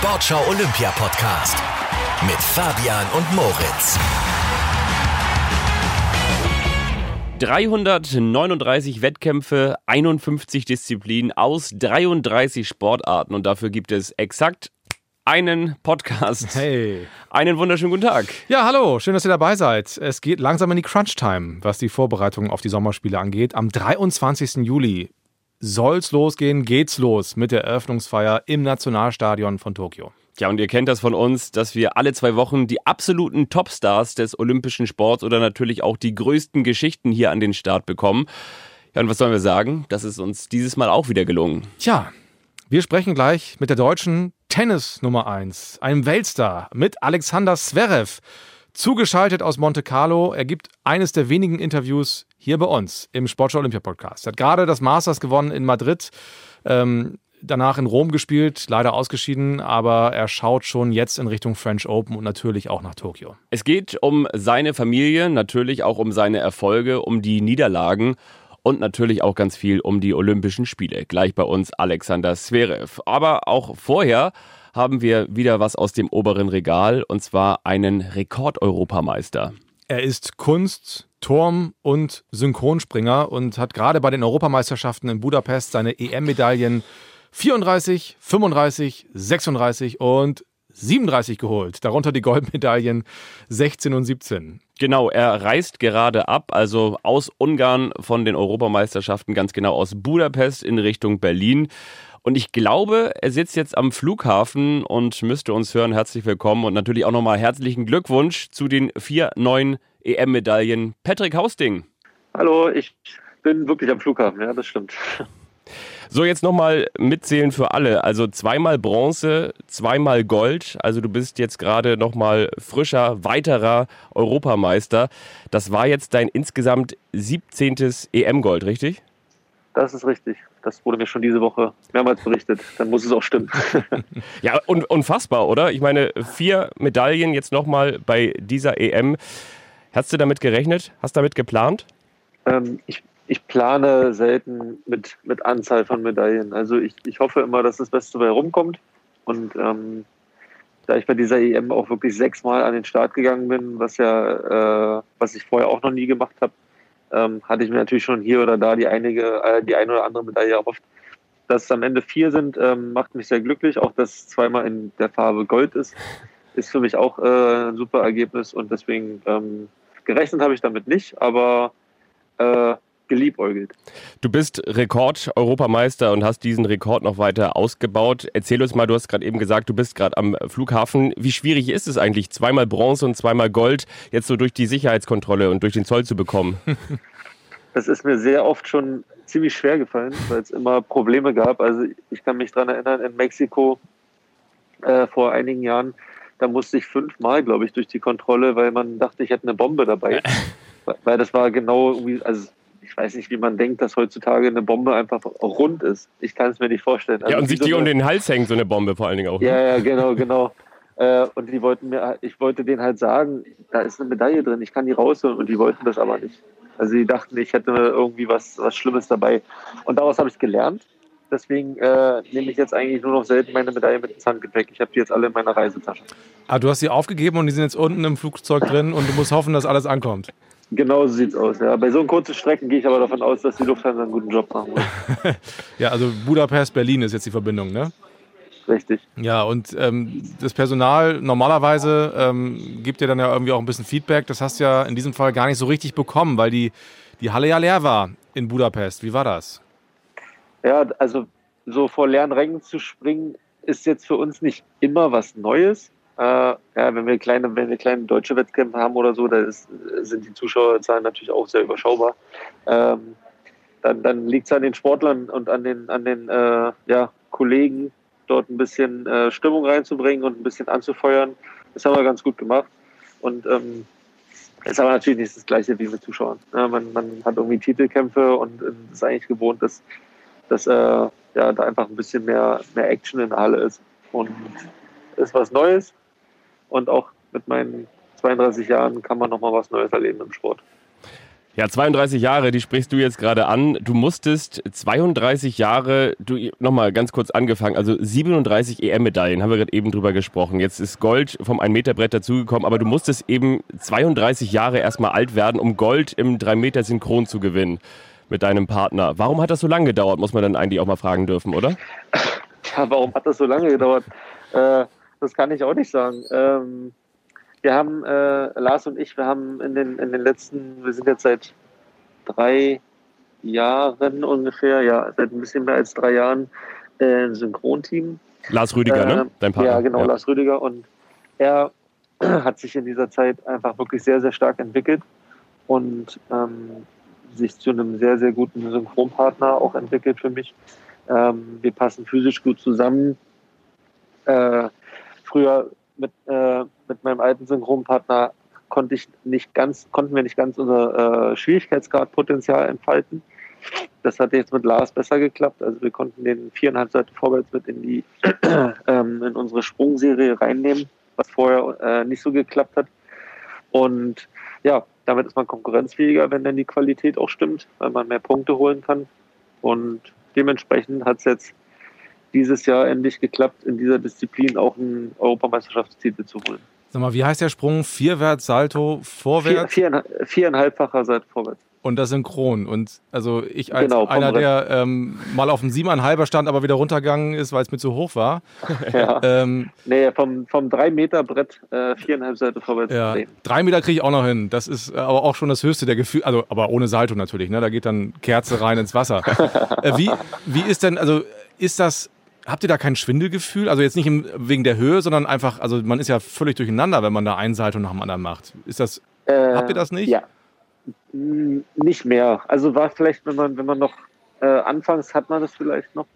Sportschau Olympia Podcast mit Fabian und Moritz. 339 Wettkämpfe, 51 Disziplinen aus 33 Sportarten und dafür gibt es exakt einen Podcast. Hey. Einen wunderschönen guten Tag. Ja, hallo, schön, dass ihr dabei seid. Es geht langsam in die Crunch-Time, was die Vorbereitungen auf die Sommerspiele angeht. Am 23. Juli soll's losgehen, geht's los mit der Eröffnungsfeier im Nationalstadion von Tokio. Ja, und ihr kennt das von uns, dass wir alle zwei Wochen die absoluten Topstars des olympischen Sports oder natürlich auch die größten Geschichten hier an den Start bekommen. Ja, und was sollen wir sagen? Das ist uns dieses Mal auch wieder gelungen. Tja, wir sprechen gleich mit der deutschen Tennis Nummer 1, einem Weltstar, mit Alexander Zverev. Zugeschaltet aus Monte Carlo. Er gibt eines der wenigen Interviews hier bei uns im Sportschau Olympia Podcast. Er hat gerade das Masters gewonnen in Madrid. Ähm, danach in Rom gespielt, leider ausgeschieden, aber er schaut schon jetzt in Richtung French Open und natürlich auch nach Tokio. Es geht um seine Familie, natürlich auch um seine Erfolge, um die Niederlagen und natürlich auch ganz viel um die Olympischen Spiele. Gleich bei uns Alexander Zverev. Aber auch vorher haben wir wieder was aus dem oberen Regal und zwar einen Rekordeuropameister. Er ist Kunst, Turm und Synchronspringer und hat gerade bei den Europameisterschaften in Budapest seine EM-Medaillen 34, 35, 36 und 37 geholt, darunter die Goldmedaillen 16 und 17. Genau, er reist gerade ab, also aus Ungarn von den Europameisterschaften, ganz genau aus Budapest in Richtung Berlin. Und ich glaube, er sitzt jetzt am Flughafen und müsste uns hören. Herzlich willkommen und natürlich auch nochmal herzlichen Glückwunsch zu den vier neuen EM-Medaillen. Patrick Hausting. Hallo, ich bin wirklich am Flughafen, ja, das stimmt. So, jetzt nochmal mitzählen für alle. Also zweimal Bronze, zweimal Gold. Also du bist jetzt gerade nochmal frischer, weiterer Europameister. Das war jetzt dein insgesamt 17. EM-Gold, richtig? Das ist richtig. Das wurde mir schon diese Woche mehrmals berichtet. Dann muss es auch stimmen. ja, un unfassbar, oder? Ich meine, vier Medaillen jetzt nochmal bei dieser EM. Hast du damit gerechnet? Hast du damit geplant? Ähm, ich ich plane selten mit, mit Anzahl von Medaillen. Also ich, ich hoffe immer, dass das Beste bei rumkommt. Und ähm, da ich bei dieser EM auch wirklich sechsmal an den Start gegangen bin, was ja, äh, was ich vorher auch noch nie gemacht habe, ähm, hatte ich mir natürlich schon hier oder da die einige, äh, die eine oder andere Medaille erhofft. Dass es am Ende vier sind, ähm, macht mich sehr glücklich. Auch dass es zweimal in der Farbe Gold ist, ist für mich auch äh, ein super Ergebnis und deswegen ähm, gerechnet habe ich damit nicht, aber äh, geliebäugelt. Du bist Rekord-Europameister und hast diesen Rekord noch weiter ausgebaut. Erzähl uns mal, du hast gerade eben gesagt, du bist gerade am Flughafen. Wie schwierig ist es eigentlich, zweimal Bronze und zweimal Gold jetzt so durch die Sicherheitskontrolle und durch den Zoll zu bekommen? Das ist mir sehr oft schon ziemlich schwer gefallen, weil es immer Probleme gab. Also ich kann mich daran erinnern, in Mexiko äh, vor einigen Jahren, da musste ich fünfmal, glaube ich, durch die Kontrolle, weil man dachte, ich hätte eine Bombe dabei. weil das war genau irgendwie, also ich weiß nicht, wie man denkt, dass heutzutage eine Bombe einfach rund ist. Ich kann es mir nicht vorstellen. Also ja, und sich die so um den Hals hängt, so eine Bombe vor allen Dingen auch. Ne? Ja, ja, genau, genau. Äh, und die wollten mir, ich wollte denen halt sagen, da ist eine Medaille drin, ich kann die rausholen und die wollten das aber nicht. Also die dachten, ich hätte irgendwie was, was Schlimmes dabei. Und daraus habe ich gelernt. Deswegen äh, nehme ich jetzt eigentlich nur noch selten meine Medaille mit ins Handgepäck. Ich habe die jetzt alle in meiner Reisetasche. Ah, du hast sie aufgegeben und die sind jetzt unten im Flugzeug drin und du musst hoffen, dass alles ankommt. Genau so sieht es aus. Ja. Bei so kurzen Strecken gehe ich aber davon aus, dass die Lufthansa einen guten Job machen muss. ja, also Budapest, Berlin ist jetzt die Verbindung, ne? Richtig. Ja, und ähm, das Personal normalerweise ähm, gibt dir dann ja irgendwie auch ein bisschen Feedback. Das hast du ja in diesem Fall gar nicht so richtig bekommen, weil die, die Halle ja leer war in Budapest. Wie war das? Ja, also so vor leeren Rängen zu springen, ist jetzt für uns nicht immer was Neues. Äh, ja, wenn wir kleine, wenn wir kleine deutsche Wettkämpfe haben oder so, da sind die Zuschauerzahlen natürlich auch sehr überschaubar. Ähm, dann, dann liegt es an den Sportlern und an den, an den äh, ja, Kollegen, dort ein bisschen äh, Stimmung reinzubringen und ein bisschen anzufeuern. Das haben wir ganz gut gemacht. Und ähm, ist aber natürlich nicht das Gleiche wie mit Zuschauern. Ja, man, man hat irgendwie Titelkämpfe und ist eigentlich gewohnt, dass, dass äh, ja, da einfach ein bisschen mehr, mehr Action in der Halle ist. Und ist was Neues, und auch mit meinen 32 Jahren kann man noch mal was Neues erleben im Sport. Ja, 32 Jahre, die sprichst du jetzt gerade an. Du musstest 32 Jahre, du nochmal ganz kurz angefangen, also 37 EM-Medaillen, haben wir gerade eben drüber gesprochen. Jetzt ist Gold vom 1-Meter-Brett dazugekommen, aber du musstest eben 32 Jahre erstmal alt werden, um Gold im 3-Meter-Synchron zu gewinnen mit deinem Partner. Warum hat das so lange gedauert, muss man dann eigentlich auch mal fragen dürfen, oder? Ja, warum hat das so lange gedauert? Äh, das kann ich auch nicht sagen. Ähm, wir haben, äh, Lars und ich, wir haben in den, in den letzten, wir sind jetzt seit drei Jahren ungefähr, ja, seit ein bisschen mehr als drei Jahren, äh, ein Synchronteam. Lars Rüdiger, ne? Äh, Dein Partner. Ja, genau, Lars Rüdiger. Und er hat sich in dieser Zeit einfach wirklich sehr, sehr stark entwickelt und ähm, sich zu einem sehr, sehr guten Synchronpartner auch entwickelt für mich. Ähm, wir passen physisch gut zusammen. Äh, früher mit, äh, mit meinem alten Synchronpartner konnte ich nicht ganz, konnten wir nicht ganz unser äh, Schwierigkeitsgradpotenzial entfalten. Das hat jetzt mit Lars besser geklappt. Also wir konnten den viereinhalb Seiten vorwärts mit in die ähm, in unsere Sprungserie reinnehmen, was vorher äh, nicht so geklappt hat. Und ja, damit ist man konkurrenzfähiger, wenn dann die Qualität auch stimmt, weil man mehr Punkte holen kann. Und dementsprechend hat es jetzt dieses Jahr endlich geklappt, in dieser Disziplin auch einen Europameisterschaftstitel zu holen. Sag mal, wie heißt der Sprung? Vierwärts, Salto, vorwärts? Vier, vier, viereinhalbfacher Seite vorwärts. Und das synchron. Und also ich als Genau, einer, Brett. der ähm, mal auf dem siebeneinhalber stand, aber wieder runtergegangen ist, weil es mir zu hoch war. Ja. Ähm, Nee, vom, vom 3-Meter-Brett äh, viereinhalb Seite vorwärts ja, drehen. drei Meter kriege ich auch noch hin. Das ist äh, aber auch schon das höchste der Gefühle. Also, aber ohne Salto natürlich. Ne? Da geht dann Kerze rein ins Wasser. äh, wie, wie ist denn, also ist das, habt ihr da kein Schwindelgefühl? Also jetzt nicht im, wegen der Höhe, sondern einfach, also man ist ja völlig durcheinander, wenn man da ein Salto nach dem anderen macht. Ist das, Äh, Habt ihr das nicht? Ja. Mm, Nicht mehr. Also war vielleicht, wenn man, wenn man noch äh, anfangs hat man das vielleicht noch.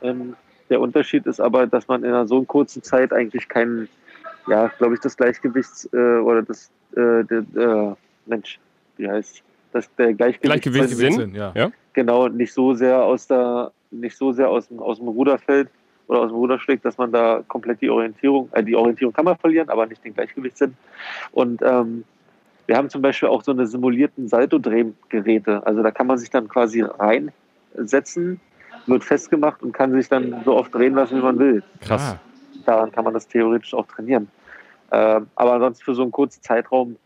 Ähm, der Unterschied ist aber, dass man in einer so kurzen Zeit eigentlich keinen, ja, glaube ich, das Gleichgewichts äh, oder das, äh, der, äh, Mensch, wie heißt das, der Gleichgewicht, Gleichgewichtssinn? Sinn, ja. Ja? genau nicht so sehr aus der, nicht so sehr aus dem, aus dem Ruder fällt oder aus dem Ruder schlägt, dass man da komplett die Orientierung, äh, die Orientierung kann man verlieren, aber nicht den Gleichgewichtssinn. Und ähm, wir haben zum Beispiel auch so eine simulierten Salto-Drehgeräte. Also da kann man sich dann quasi reinsetzen, wird festgemacht und kann sich dann so oft drehen lassen, wie man will. Krass. Ah. Daran kann man das theoretisch auch trainieren. Ähm, aber ansonsten für so einen kurzen Zeitraum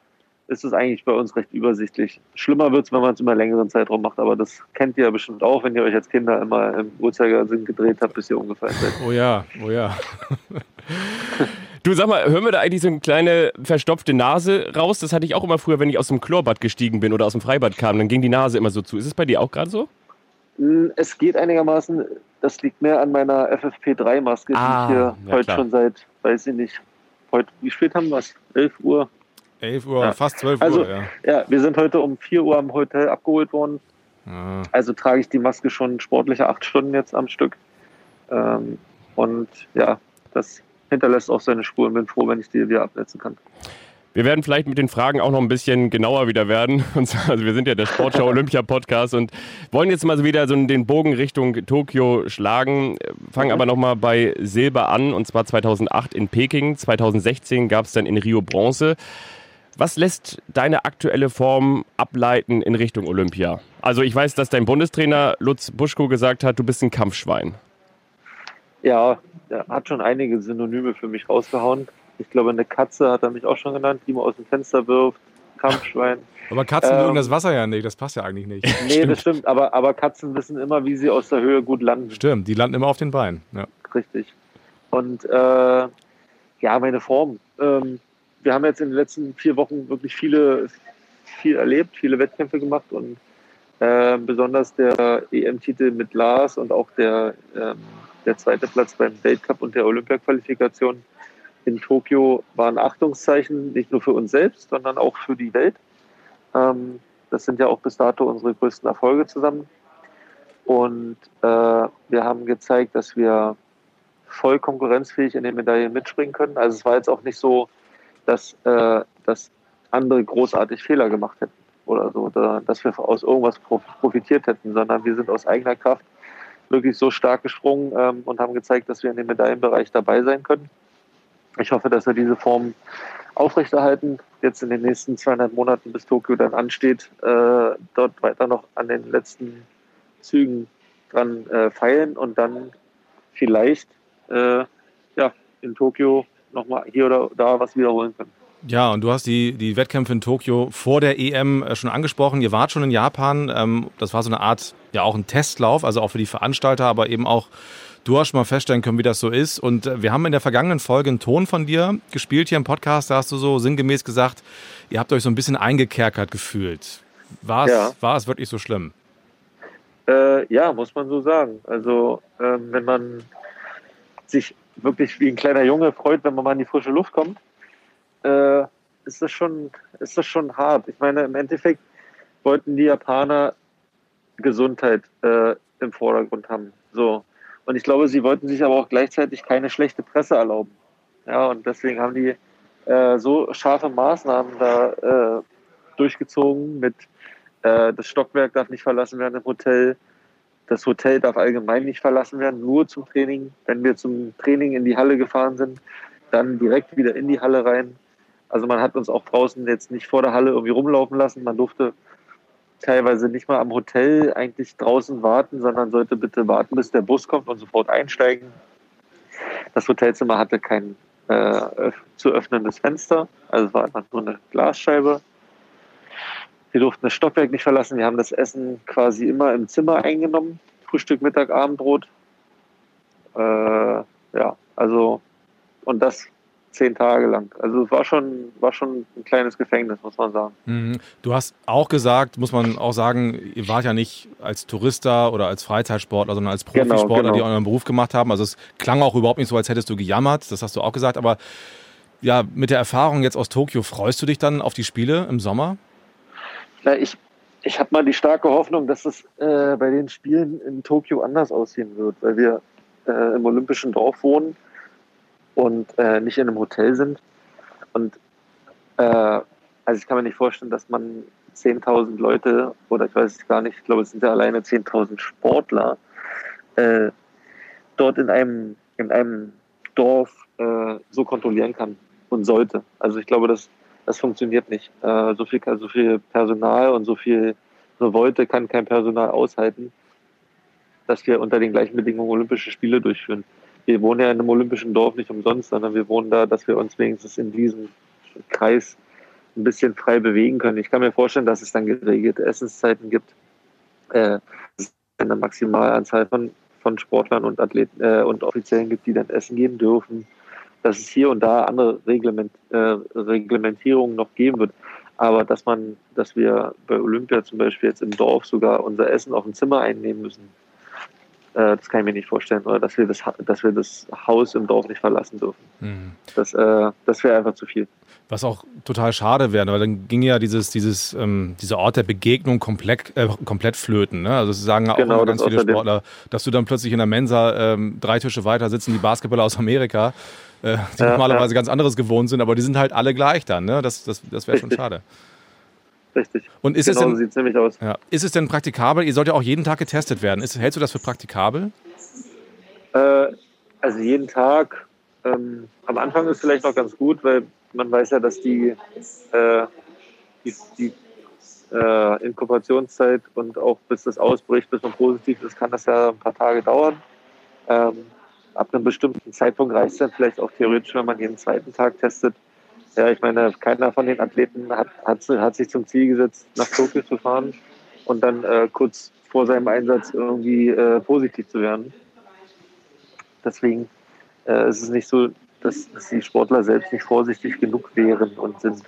ist es eigentlich bei uns recht übersichtlich. Schlimmer wird es, wenn man es über einen längeren Zeitraum macht, aber das kennt ihr ja bestimmt auch, wenn ihr euch als Kinder immer im Uhrzeigersinn gedreht habt, bis ihr umgefallen seid. Oh ja, oh ja. Du sag mal, hören wir da eigentlich so eine kleine verstopfte Nase raus? Das hatte ich auch immer früher, wenn ich aus dem Chlorbad gestiegen bin oder aus dem Freibad kam, dann ging die Nase immer so zu. Ist es bei dir auch gerade so? Mm, Es geht einigermaßen, das liegt mehr an meiner FFP3-Maske, Ah, die ich hier ja, heute klar. schon seit, weiß ich nicht, heute, wie spät haben wir es? 11 Uhr? 11 Uhr, Ja. fast 12 Also- Uhr, ja. Ja, wir sind heute um 4 Uhr am Hotel abgeholt worden. Ah. Also trage ich die Maske schon sportliche acht Stunden jetzt am Stück. Ähm, und ja, das hinterlässt auch seine Spuren. Bin froh, wenn ich die wieder absetzen kann. Wir werden vielleicht mit den Fragen auch noch ein bisschen genauer wieder werden. Und zwar, also wir sind ja der Sportschau Olympia Podcast und wollen jetzt mal wieder so den Bogen Richtung Tokio schlagen. Fangen aber nochmal bei Silber an und zwar 2008 in Peking. 2016 gab es dann in Rio Bronze. Was lässt deine aktuelle Form ableiten in Richtung Olympia? Also ich weiß, dass dein Bundestrainer Lutz Buschko gesagt hat, du bist ein Kampfschwein. Ja, er hat schon einige Synonyme für mich rausgehauen. Ich glaube, eine Katze hat er mich auch schon genannt, die man aus dem Fenster wirft. Kampfschwein. Aber Katzen Ähm, mögen das Wasser ja nicht, das passt ja eigentlich nicht. Nee, das stimmt, aber, aber Katzen wissen immer, wie sie aus der Höhe gut landen. Stimmt, die landen immer auf den Beinen. Ja. Richtig. Und äh, ja, meine Form. Ähm, wir haben jetzt in den letzten vier Wochen wirklich viele, viel erlebt, viele Wettkämpfe gemacht und äh, besonders der EM-Titel mit Lars und auch der, ähm, der zweite Platz beim Weltcup und der Olympia-Qualifikation in Tokio waren Achtungszeichen, nicht nur für uns selbst, sondern auch für die Welt. Ähm, das sind ja auch bis dato unsere größten Erfolge zusammen. Und äh, wir haben gezeigt, dass wir voll konkurrenzfähig in den Medaillen mitspringen können. Also es war jetzt auch nicht so, dass, äh, dass andere großartig Fehler gemacht hätten oder so, oder dass wir aus irgendwas prof- profitiert hätten, sondern wir sind aus eigener Kraft wirklich so stark gesprungen ähm, und haben gezeigt, dass wir in dem Medaillenbereich dabei sein können. Ich hoffe, dass wir diese Form aufrechterhalten. jetzt in den nächsten zweieinhalb Monaten bis Tokio dann ansteht, äh, dort weiter noch an den letzten Zügen dran äh, feilen und dann vielleicht äh, ja, in Tokio nochmal hier oder da was wiederholen können. Ja, und du hast die, die Wettkämpfe in Tokio vor der EM äh, schon angesprochen. Ihr wart schon in Japan. Ähm, das war so eine Art, ja auch ein Testlauf, also auch für die Veranstalter, aber eben auch du hast schon mal feststellen können, wie das so ist. Und äh, wir haben in der vergangenen Folge einen Ton von dir gespielt hier im Podcast. Da hast du so sinngemäß gesagt, ihr habt euch so ein bisschen eingekerkert gefühlt. War es, ja. war es wirklich so schlimm? Äh, ja, muss man so sagen. Also ähm, wenn man sich wirklich wie ein kleiner Junge freut, wenn man mal in die frische Luft kommt, äh, ist, das schon, ist das schon hart. Ich meine, im Endeffekt wollten die Japaner Gesundheit äh, im Vordergrund haben. So. Und ich glaube, sie wollten sich aber auch gleichzeitig keine schlechte Presse erlauben. Ja, und deswegen haben die äh, so scharfe Maßnahmen da äh, durchgezogen mit äh, das Stockwerk darf nicht verlassen werden im Hotel. Das Hotel darf allgemein nicht verlassen werden, nur zum Training. Wenn wir zum Training in die Halle gefahren sind, dann direkt wieder in die Halle rein. Also man hat uns auch draußen jetzt nicht vor der Halle irgendwie rumlaufen lassen. Man durfte teilweise nicht mal am Hotel eigentlich draußen warten, sondern sollte bitte warten, bis der Bus kommt und sofort einsteigen. Das Hotelzimmer hatte kein äh, zu öffnendes Fenster, also es war einfach nur eine Glasscheibe. Wir durften das Stockwerk nicht verlassen. Wir haben das Essen quasi immer im Zimmer eingenommen. Frühstück, Mittag, Abendbrot. Äh, ja, also und das zehn Tage lang. Also es war schon, war schon ein kleines Gefängnis, muss man sagen. Mhm. Du hast auch gesagt, muss man auch sagen, ihr wart ja nicht als Tourista oder als Freizeitsportler, sondern als genau, Profisportler, genau, genau. die euren Beruf gemacht haben. Also es klang auch überhaupt nicht so, als hättest du gejammert, das hast du auch gesagt. Aber ja, mit der Erfahrung jetzt aus Tokio, freust du dich dann auf die Spiele im Sommer? Ja, ich ich habe mal die starke Hoffnung, dass es äh, bei den Spielen in Tokio anders aussehen wird, weil wir äh, im Olympischen Dorf wohnen und äh, nicht in einem Hotel sind. Und äh, also ich kann mir nicht vorstellen, dass man 10.000 Leute oder ich weiß es gar nicht, ich glaube es sind ja alleine 10.000 Sportler äh, dort in einem, in einem Dorf äh, so kontrollieren kann und sollte. Also ich glaube, das, das funktioniert nicht. Äh, so, viel, so viel Personal und so viel Revolte kann kein Personal aushalten, dass wir unter den gleichen Bedingungen Olympische Spiele durchführen wir wohnen ja in einem olympischen Dorf nicht umsonst, sondern wir wohnen da, dass wir uns wenigstens in diesem Kreis ein bisschen frei bewegen können. Ich kann mir vorstellen, dass es dann geregelte Essenszeiten gibt, äh, eine Maximalanzahl von, von Sportlern und Athleten äh, und Offiziellen gibt, die dann essen gehen dürfen, dass es hier und da andere Reglement, äh, Reglementierungen noch geben wird. Aber dass man, dass wir bei Olympia zum Beispiel jetzt im Dorf sogar unser Essen auf dem Zimmer einnehmen müssen, das kann ich mir nicht vorstellen. Oder dass wir das, dass wir das Haus im Dorf nicht verlassen dürfen. Mhm. Das, äh, das wäre einfach zu viel. Was auch total schade wäre, weil dann ging ja dieses, dieses, ähm, dieser Ort der Begegnung komplett, äh, komplett flöten. Ne? Also sagen auch genau, ganz viele Sportler, dass du dann plötzlich in der Mensa ähm, drei Tische weiter sitzen die Basketballer aus Amerika, äh, die ja, normalerweise ja. ganz anderes gewohnt sind, aber die sind halt alle gleich dann. Ne? Das, das, das wäre schon schade. Richtig. Und ist genau es denn, so nämlich aus. Ja. Ist es denn praktikabel? Ihr sollt ja auch jeden Tag getestet werden. Ist, hältst du das für praktikabel? Äh, also jeden Tag. Ähm, am Anfang ist vielleicht noch ganz gut, weil man weiß ja, dass die, äh, die, die äh, Inkubationszeit und auch bis das ausbricht, bis man positiv ist, kann das ja ein paar Tage dauern. Ähm, ab einem bestimmten Zeitpunkt reicht es dann vielleicht auch theoretisch, wenn man jeden zweiten Tag testet. Ja, ich meine, keiner von den Athleten hat, hat, hat sich zum Ziel gesetzt, nach Tokio zu fahren und dann äh, kurz vor seinem Einsatz irgendwie äh, positiv zu werden. Deswegen äh, ist es nicht so, dass, dass, die Sportler selbst nicht vorsichtig genug wären und sind.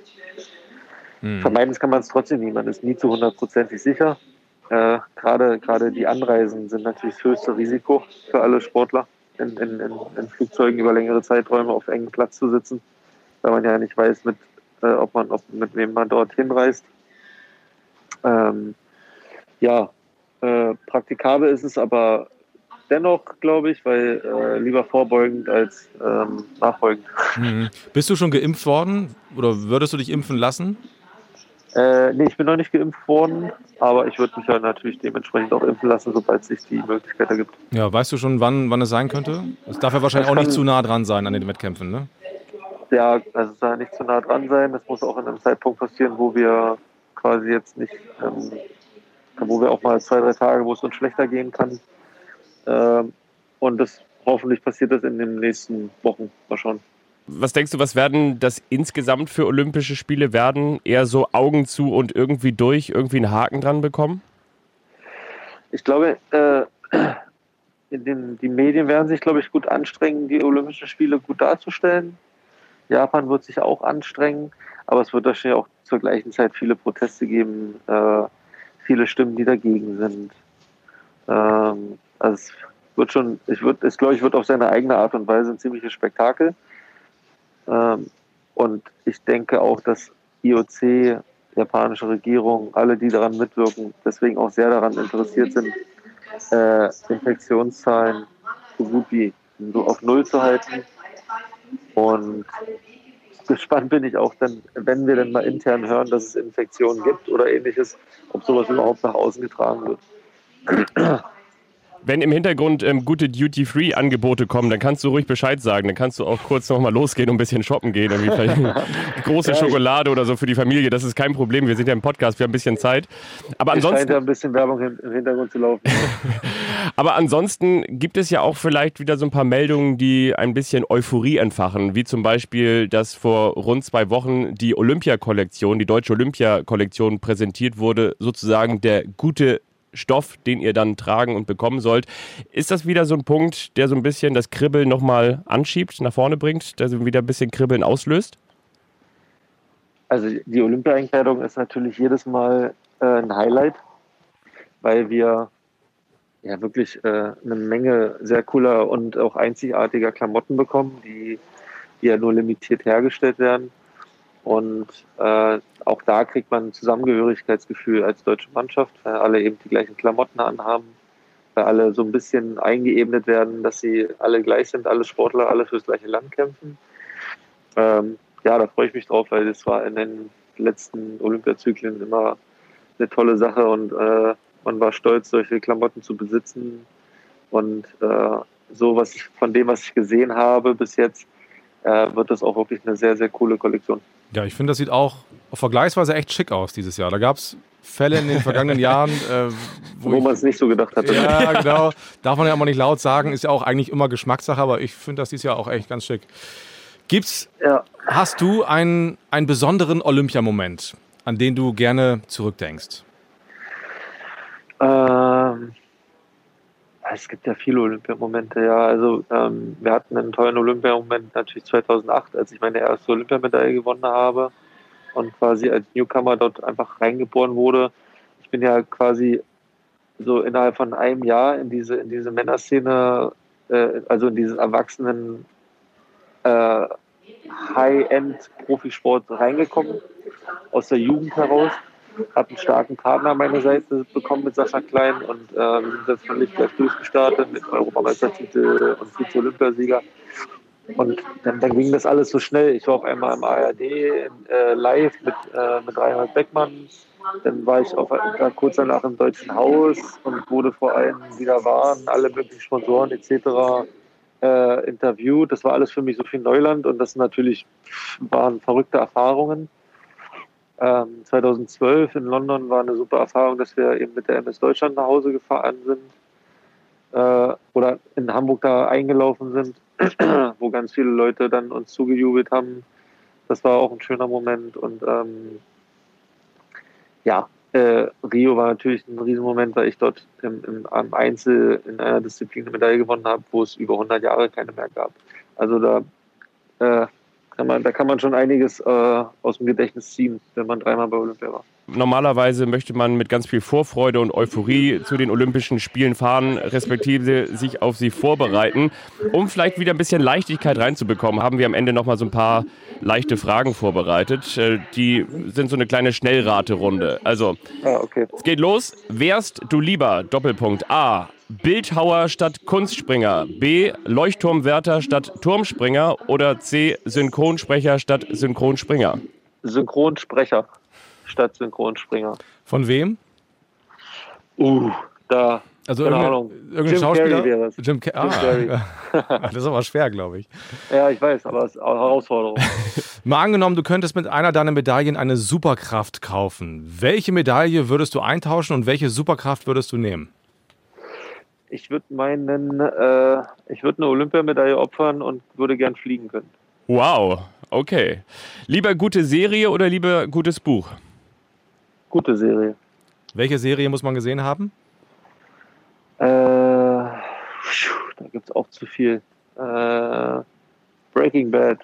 Hm. Vermeiden kann man es trotzdem nie. Man ist nie zu hundertprozentig sicher. Äh, gerade, gerade die Anreisen sind natürlich das höchste Risiko für alle Sportler, in, in, in, in Flugzeugen über längere Zeiträume auf engem Platz zu sitzen weil man ja nicht weiß, mit, äh, ob man, ob, mit wem man dorthin reist. Ähm, ja, äh, praktikabel ist es aber dennoch, glaube ich, weil äh, lieber vorbeugend als ähm, nachfolgend. Mhm. Bist du schon geimpft worden oder würdest du dich impfen lassen? Äh, nee, ich bin noch nicht geimpft worden, aber ich würde mich ja natürlich dementsprechend auch impfen lassen, sobald sich die Möglichkeit ergibt. Ja, weißt du schon, wann, wann es sein könnte? Es darf ja wahrscheinlich auch nicht zu nah dran sein an den Wettkämpfen, ne? Ja, also es soll nicht zu nah dran sein. Das muss auch in einem Zeitpunkt passieren, wo wir quasi jetzt nicht, ähm, wo wir auch mal zwei, drei Tage, wo es uns schlechter gehen kann. Ähm, und das hoffentlich passiert das in den nächsten Wochen. Mal schauen. Was denkst du, was werden das insgesamt für Olympische Spiele werden? Eher so Augen zu und irgendwie durch, irgendwie einen Haken dran bekommen? Ich glaube, äh, den, die Medien werden sich, glaube ich, gut anstrengen, die Olympischen Spiele gut darzustellen. Japan wird sich auch anstrengen, aber es wird wahrscheinlich auch zur gleichen Zeit viele Proteste geben, äh, viele Stimmen, die dagegen sind. Ähm, also es wird schon, ich würde, es glaube ich, wird auf seine eigene Art und Weise ein ziemliches Spektakel. Ähm, und ich denke auch, dass IOC, japanische Regierung, alle, die daran mitwirken, deswegen auch sehr daran interessiert sind, äh, Infektionszahlen so gut wie auf Null zu halten. Und gespannt bin ich auch dann, wenn wir dann mal intern hören, dass es Infektionen gibt oder ähnliches, ob sowas überhaupt nach außen getragen wird. Wenn im Hintergrund ähm, gute Duty-Free-Angebote kommen, dann kannst du ruhig Bescheid sagen. Dann kannst du auch kurz nochmal losgehen und ein bisschen shoppen gehen. Irgendwie vielleicht große Schokolade oder so für die Familie. Das ist kein Problem. Wir sind ja im Podcast, wir haben ein bisschen Zeit. Aber ansonsten. Scheint ja ein bisschen Werbung im Hintergrund zu laufen. Aber ansonsten gibt es ja auch vielleicht wieder so ein paar Meldungen, die ein bisschen Euphorie entfachen. Wie zum Beispiel, dass vor rund zwei Wochen die Olympia-Kollektion, die deutsche Olympia-Kollektion präsentiert wurde. Sozusagen der gute Stoff, den ihr dann tragen und bekommen sollt. Ist das wieder so ein Punkt, der so ein bisschen das Kribbeln nochmal anschiebt, nach vorne bringt, der so wieder ein bisschen Kribbeln auslöst? Also die Olympia-Einkleidung ist natürlich jedes Mal äh, ein Highlight, weil wir ja wirklich äh, eine Menge sehr cooler und auch einzigartiger Klamotten bekommen, die, die ja nur limitiert hergestellt werden. Und äh, auch da kriegt man ein Zusammengehörigkeitsgefühl als deutsche Mannschaft, weil alle eben die gleichen Klamotten anhaben, weil alle so ein bisschen eingeebnet werden, dass sie alle gleich sind, alle Sportler, alle fürs gleiche Land kämpfen. Ähm, ja, da freue ich mich drauf, weil das war in den letzten Olympiazyklen immer eine tolle Sache und äh, man war stolz, solche Klamotten zu besitzen. Und äh, so, was ich von dem, was ich gesehen habe bis jetzt, äh, wird das auch wirklich eine sehr, sehr coole Kollektion. Ja, ich finde, das sieht auch vergleichsweise echt schick aus dieses Jahr. Da gab es Fälle in den vergangenen Jahren, äh, wo, wo man es nicht so gedacht hatte. Ja, genau. Darf man ja immer nicht laut sagen, ist ja auch eigentlich immer Geschmackssache, aber ich finde das dieses Jahr auch echt ganz schick. Gibt's, ja. hast du einen, einen besonderen Olympiamoment, an den du gerne zurückdenkst? Ähm, es gibt ja viele Olympiamomente, ja. Also ähm, wir hatten einen tollen Olympiamoment natürlich 2008, als ich meine erste Olympiamedaille gewonnen habe und quasi als Newcomer dort einfach reingeboren wurde. Ich bin ja quasi so innerhalb von einem Jahr in diese, in diese Männerszene, äh, also in diesen erwachsenen äh, High-End-Profisport reingekommen, aus der Jugend heraus habe einen starken Partner an meiner Seite bekommen mit Sascha Klein und äh, wir sind jetzt völlig gleich durchgestartet mit Europameistertitel und Vize-Olympiasieger. Und dann, dann, ging das alles so schnell. Ich war auf einmal im ARD äh, live mit, äh, mit Reinhard Beckmann. Dann war ich auf, kurz danach im Deutschen Haus und wurde vor allem wieder waren, alle möglichen Sponsoren etc. Äh, interviewt. Das war alles für mich so viel Neuland und das natürlich waren verrückte Erfahrungen. 2012 ähm, in London war eine super Erfahrung, dass wir eben mit der MS Deutschland nach Hause gefahren sind äh, oder in Hamburg da eingelaufen sind, wo ganz viele Leute dann uns zugejubelt haben. Das war auch ein schöner Moment und ähm, ja, äh, Rio war natürlich ein Riesenmoment, weil ich dort im, im, am Einzel in einer Disziplin eine Medaille gewonnen habe, wo es über 100 Jahre keine mehr gab. Also da äh, kann man, da kann man schon einiges äh, aus dem Gedächtnis ziehen, wenn man dreimal bei Olympia war. Normalerweise möchte man mit ganz viel Vorfreude und Euphorie zu den Olympischen Spielen fahren, respektive sich auf sie vorbereiten. Um vielleicht wieder ein bisschen Leichtigkeit reinzubekommen, haben wir am Ende nochmal so ein paar leichte Fragen vorbereitet. Äh, die sind so eine kleine Schnellraterunde. Also, ah, okay. es geht los. Wärst du lieber, Doppelpunkt A, Bildhauer statt Kunstspringer, B. Leuchtturmwärter statt Turmspringer oder C. Synchronsprecher statt Synchronspringer? Synchronsprecher statt Synchronspringer. Von wem? Uh, da Also Keine irgendein, Ahnung. irgendein Jim Schauspieler. Carrey wäre es. Jim, Ca Jim Carrey. ah, das ist aber schwer, glaube ich. Ja, ich weiß, aber es ist eine Herausforderung. Mal angenommen, du könntest mit einer deiner Medaillen eine Superkraft kaufen. Welche Medaille würdest du eintauschen und welche Superkraft würdest du nehmen? Ich würde meinen, äh, ich würde eine Olympiamedaille opfern und würde gern fliegen können. Wow, okay. Lieber gute Serie oder lieber gutes Buch? Gute Serie. Welche Serie muss man gesehen haben? Äh, da gibt es auch zu viel. Äh, Breaking Bad.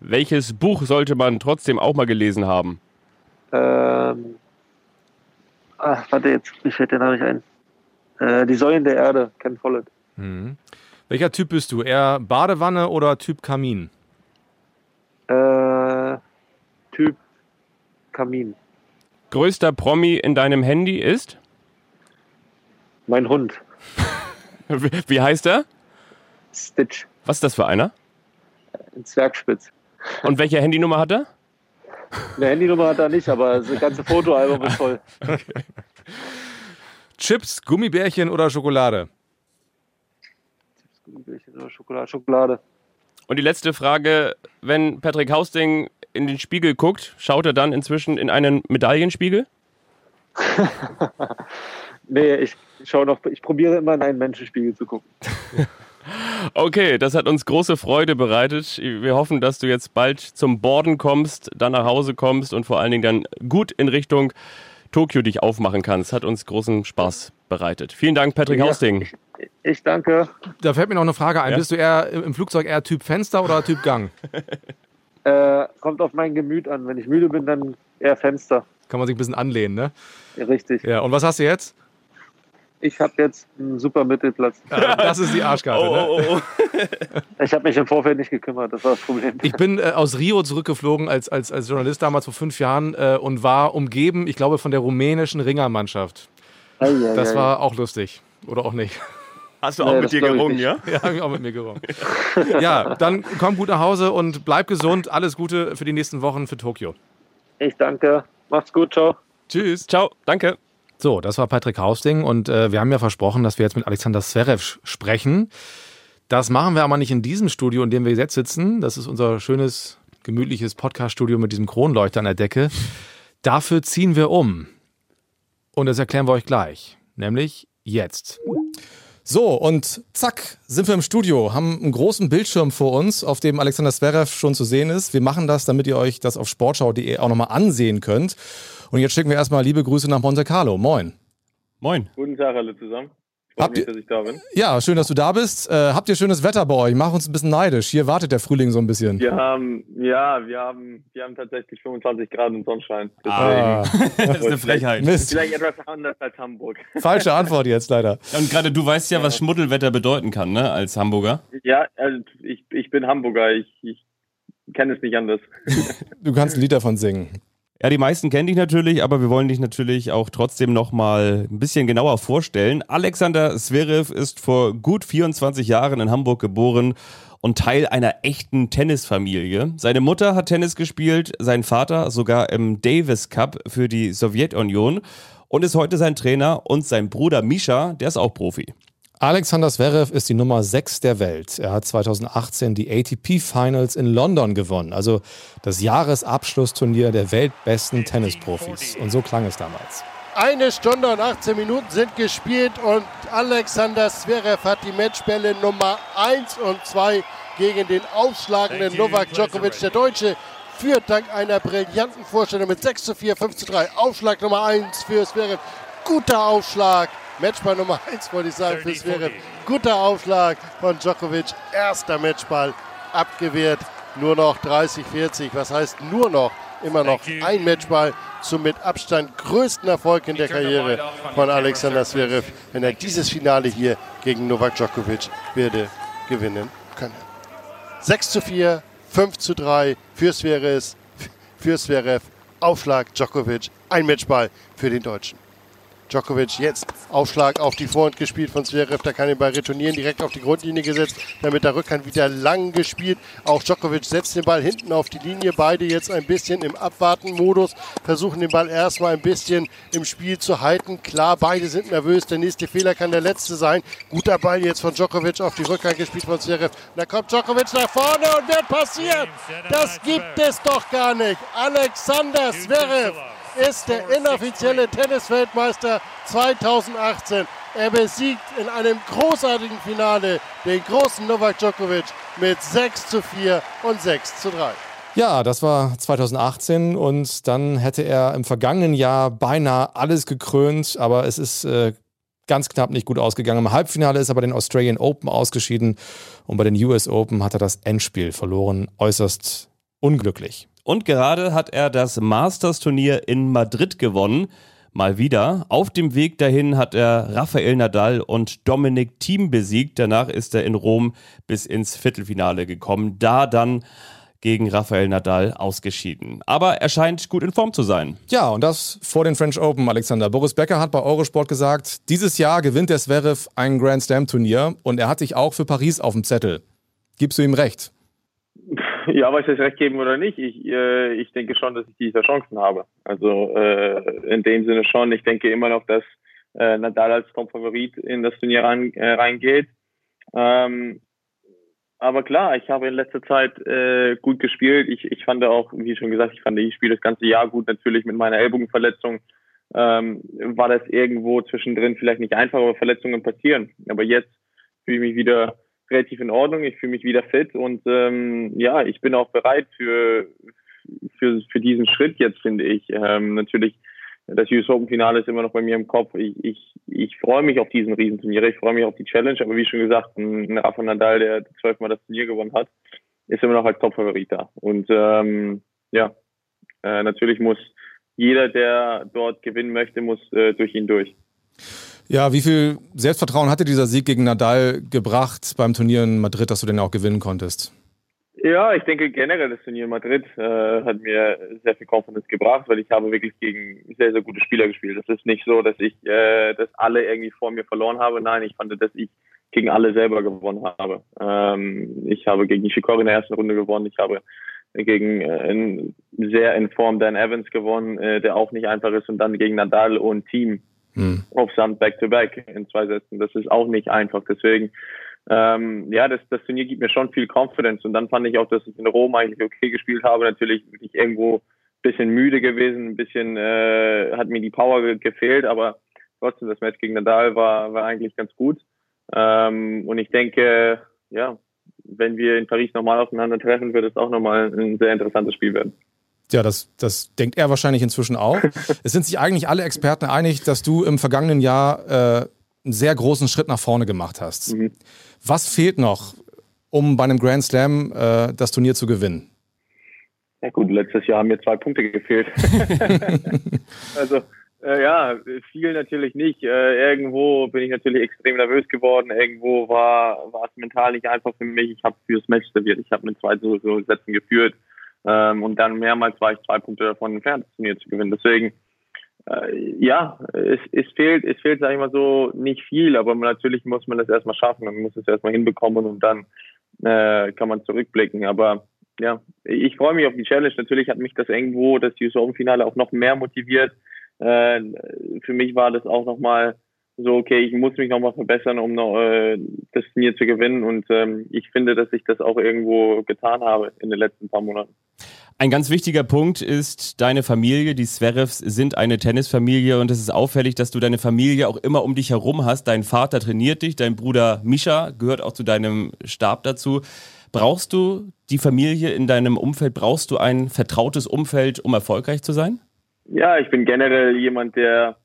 Welches Buch sollte man trotzdem auch mal gelesen haben? Ähm, ach, warte, jetzt, mir fällt der Name nicht ein. Äh, die Säulen der Erde, Ken Follett. Mhm. Welcher Typ bist du? Eher Badewanne oder Typ Kamin? Äh, typ Kamin. Größter Promi in deinem Handy ist? Mein Hund, Wie wie heißt er? Stitch, Was ist das für einer? ein Zwergspitz. Und welche Handynummer hat er? Eine Handynummer hat er nicht, aber das ganze Fotoalbum ist voll. Chips, Gummibärchen oder Schokolade? Gummibärchen oder Schokolade? Schokolade. Und die letzte Frage, wenn Patrick Hausting in den Spiegel guckt, schaut er dann inzwischen in einen Medaillenspiegel? Nee, ich schaue noch, ich probiere immer in einen Menschenspiegel zu gucken. Okay, das hat uns große Freude bereitet. Wir hoffen, dass du jetzt bald zum Borden kommst, dann nach Hause kommst und vor allen Dingen dann gut in Richtung Tokio dich aufmachen kannst. Hat uns großen Spaß bereitet. Vielen Dank, Patrick Ja. Hausting. Ich danke. Da fällt mir noch eine Frage ein. Ja? Bist du eher im Flugzeug eher Typ Fenster oder Typ Gang? Äh, kommt auf mein Gemüt an. Wenn ich müde bin, dann eher Fenster. Kann man sich ein bisschen anlehnen, ne? Ja, richtig. Ja, und was hast du jetzt? Ich habe jetzt einen super Mittelplatz. Das ist die Arschkarte. Ne? Oh, oh, oh. Ich habe mich im Vorfeld nicht gekümmert, das war das Problem. Ich bin äh, aus Rio zurückgeflogen als, als, als Journalist damals vor fünf Jahren äh, und war umgeben, ich glaube, von der rumänischen Ringermannschaft. Ei, ei, Das ei. war auch lustig. Oder auch nicht. Hast du Nee, auch das mit dir gerungen, nicht. ja? Ja, hab ich auch mit mir gerungen. Ja, dann komm gut nach Hause und bleib gesund. Alles Gute für die nächsten Wochen für Tokio. Ich danke. Macht's gut, ciao. Tschüss. Ciao, danke. So, das war Patrick Hausting und äh, wir haben ja versprochen, dass wir jetzt mit Alexander Zverev sprechen. Das machen wir aber nicht in diesem Studio, in dem wir jetzt sitzen. Das ist unser schönes, gemütliches Podcast-Studio mit diesem Kronleuchter an der Decke. Dafür ziehen wir um. Und das erklären wir euch gleich. Nämlich jetzt. So, und zack, sind wir im Studio, haben einen großen Bildschirm vor uns, auf dem Alexander Zverev schon zu sehen ist. Wir machen das, damit ihr euch das auf sportschau.de auch nochmal ansehen könnt. Und jetzt schicken wir erstmal liebe Grüße nach Monte Carlo. Moin. Moin. Guten Tag alle zusammen. Freut Habt mich, dass ich da bin. Ja, schön, dass du da bist. Äh, habt ihr schönes Wetter bei euch? Mach uns ein bisschen neidisch. Hier wartet der Frühling so ein bisschen. Wir haben, ja, wir haben, wir haben tatsächlich 25 Grad und Sonnenschein. Deswegen Ah, Das ist eine Frechheit. Mist. vielleicht etwas anders als Hamburg. Falsche Antwort jetzt leider. Und gerade du weißt ja, was Schmuddelwetter bedeuten kann, ne, als Hamburger. Ja, also ich, ich bin Hamburger. Ich, ich kenne es nicht anders. Du kannst ein Lied davon singen. Ja, die meisten kennen dich natürlich, aber wir wollen dich natürlich auch trotzdem noch mal ein bisschen genauer vorstellen. Alexander Zverev ist vor gut 24 Jahren in Hamburg geboren und Teil einer echten Tennisfamilie. Seine Mutter hat Tennis gespielt, sein Vater sogar im Davis Cup für die Sowjetunion und ist heute sein Trainer und sein Bruder Misha, der ist auch Profi. Alexander Zverev ist die Nummer 6 der Welt. Er hat 2018 die ATP Finals in London gewonnen, also das Jahresabschlussturnier der weltbesten Tennisprofis. Und so klang es damals. Eine Stunde und 18 Minuten sind gespielt und Alexander Zverev hat die Matchbälle Nummer 1 und 2 gegen den aufschlagenden Novak Djokovic. Der Deutsche führt dank einer brillanten Vorstellung mit 6 zu 4, 5 zu 3. Aufschlag Nummer 1 für Zverev. Guter Aufschlag. Matchball Nummer 1 wollte ich sagen für Zverev. Guter Aufschlag von Djokovic. Erster Matchball abgewehrt. Nur noch 30, 40. Was heißt nur noch? Immer noch ein Matchball zum mit Abstand größten Erfolg in der Karriere von Alexander Zverev, wenn er dieses Finale hier gegen Novak Djokovic werde gewinnen können. 6 zu 4, 5 zu 3 für Zverev, für Zverev. Aufschlag Djokovic, ein Matchball für den Deutschen. Djokovic jetzt Aufschlag auf die Vorhand gespielt von Zverev. Da kann den Ball retournieren, direkt auf die Grundlinie gesetzt. Dann mit der Rückhand wieder lang gespielt. Auch Djokovic setzt den Ball hinten auf die Linie. Beide jetzt ein bisschen im Abwarten-Modus. Versuchen den Ball erstmal ein bisschen im Spiel zu halten. Klar, beide sind nervös. Der nächste Fehler kann der letzte sein. Guter Ball jetzt von Djokovic auf die Rückhand gespielt von Zverev. Da kommt Djokovic nach vorne und wird passiert. Das gibt es doch gar nicht. Alexander Zverev ist der inoffizielle Tennisweltmeister 2018. Er besiegt in einem großartigen Finale den großen Novak Djokovic mit 6 zu 4 und 6 zu 3. Ja, das war 2018 und dann hätte er im vergangenen Jahr beinahe alles gekrönt, aber es ist äh, ganz knapp nicht gut ausgegangen. Im Halbfinale ist er bei den Australian Open ausgeschieden und bei den US Open hat er das Endspiel verloren. Äußerst unglücklich. Und gerade hat er das Masters-Turnier in Madrid gewonnen. Mal wieder. Auf dem Weg dahin hat er Rafael Nadal und Dominik Thiem besiegt. Danach ist er in Rom bis ins Viertelfinale gekommen. Da dann gegen Rafael Nadal ausgeschieden. Aber er scheint gut in Form zu sein. Ja, und das vor den French Open, Alexander. Boris Becker hat bei Eurosport gesagt, dieses Jahr gewinnt der Zverev ein Grand Slam Turnier und er hat sich auch für Paris auf dem Zettel. Gibst du ihm recht? Ja, was ich recht geben oder nicht, ich, äh, ich denke schon, dass ich diese Chancen habe. Also äh, in dem Sinne schon. Ich denke immer noch, dass äh, Nadal als Top-Favorit in das Turnier rein, äh, reingeht. Ähm, aber klar, ich habe in letzter Zeit äh, gut gespielt. Ich, ich fand auch, wie schon gesagt, ich fand, ich spiele das ganze Jahr gut. Natürlich mit meiner Ellbogenverletzung ähm, war das irgendwo zwischendrin vielleicht nicht einfach, aber Verletzungen passieren. Aber jetzt fühle ich mich wieder relativ in Ordnung. Ich fühle mich wieder fit und ähm, ja, ich bin auch bereit für, für, für diesen Schritt jetzt, finde ich. Ähm, natürlich, das US Open Finale ist immer noch bei mir im Kopf. Ich, ich, ich freue mich auf diesen Riesenturnier. Ich freue mich auf die Challenge, aber wie schon gesagt, ein Rafa Nadal, der zwölfmal das Turnier gewonnen hat, ist immer noch als Top-Favorit da. Und ähm, ja, äh, natürlich muss jeder, der dort gewinnen möchte, muss äh, durch ihn durch. Ja, wie viel Selbstvertrauen hatte dieser Sieg gegen Nadal gebracht beim Turnier in Madrid, dass du den auch gewinnen konntest? Ja, ich denke generell das Turnier in Madrid äh, hat mir sehr viel Confidence gebracht, weil ich habe wirklich gegen sehr, sehr gute Spieler gespielt. Das ist nicht so, dass ich äh, dass alle irgendwie vor mir verloren habe. Nein, ich fand, dass ich gegen alle selber gewonnen habe. Ähm, ich habe gegen Nishikori in der ersten Runde gewonnen. Ich habe gegen äh, einen sehr in Form Dan Evans gewonnen, äh, der auch nicht einfach ist, und dann gegen Nadal und Team hm. auf Sand back-to-back in zwei Sätzen. Das ist auch nicht einfach. Deswegen, ähm, ja, das, das Turnier gibt mir schon viel Confidence. Und dann fand ich auch, dass ich in Rom eigentlich okay gespielt habe. Natürlich bin ich irgendwo ein bisschen müde gewesen, ein bisschen äh, hat mir die Power ge gefehlt, aber trotzdem, das Match gegen Nadal war, war eigentlich ganz gut. Ähm, und ich denke, ja, wenn wir in Paris nochmal aufeinander treffen, wird es auch nochmal ein sehr interessantes Spiel werden. Ja, das, das denkt er wahrscheinlich inzwischen auch. es sind sich eigentlich alle Experten einig, dass du im vergangenen Jahr äh, einen sehr großen Schritt nach vorne gemacht hast. Mhm. Was fehlt noch, um bei einem Grand Slam äh, das Turnier zu gewinnen? Ja gut, letztes Jahr haben mir zwei Punkte gefehlt. also äh, ja, viel natürlich nicht. Äh, irgendwo bin ich natürlich extrem nervös geworden. Irgendwo war, war es mental nicht einfach für mich. Ich habe fürs Match serviert. Ich habe mit zwei so, so Sätzen geführt. Ähm, und dann mehrmals war ich zwei Punkte davon entfernt, das Turnier zu gewinnen. Deswegen, äh, ja, es, es fehlt, es fehlt, sage ich mal so, nicht viel, aber natürlich muss man das erstmal schaffen. Man muss es erstmal hinbekommen und dann äh, kann man zurückblicken. Aber ja, ich freue mich auf die Challenge. Natürlich hat mich das irgendwo, das US Open Finale auch noch mehr motiviert. Äh, für mich war das auch nochmal so, okay, ich muss mich nochmal verbessern, um noch, äh, das Turnier zu gewinnen. Und ähm, ich finde, dass ich das auch irgendwo getan habe in den letzten paar Monaten. Ein ganz wichtiger Punkt ist deine Familie. Die Zverevs sind eine Tennisfamilie und es ist auffällig, dass du deine Familie auch immer um dich herum hast. Dein Vater trainiert dich, dein Bruder Mischa gehört auch zu deinem Stab dazu. Brauchst du die Familie in deinem Umfeld? Brauchst du ein vertrautes Umfeld, um erfolgreich zu sein? Ja, ich bin generell jemand, der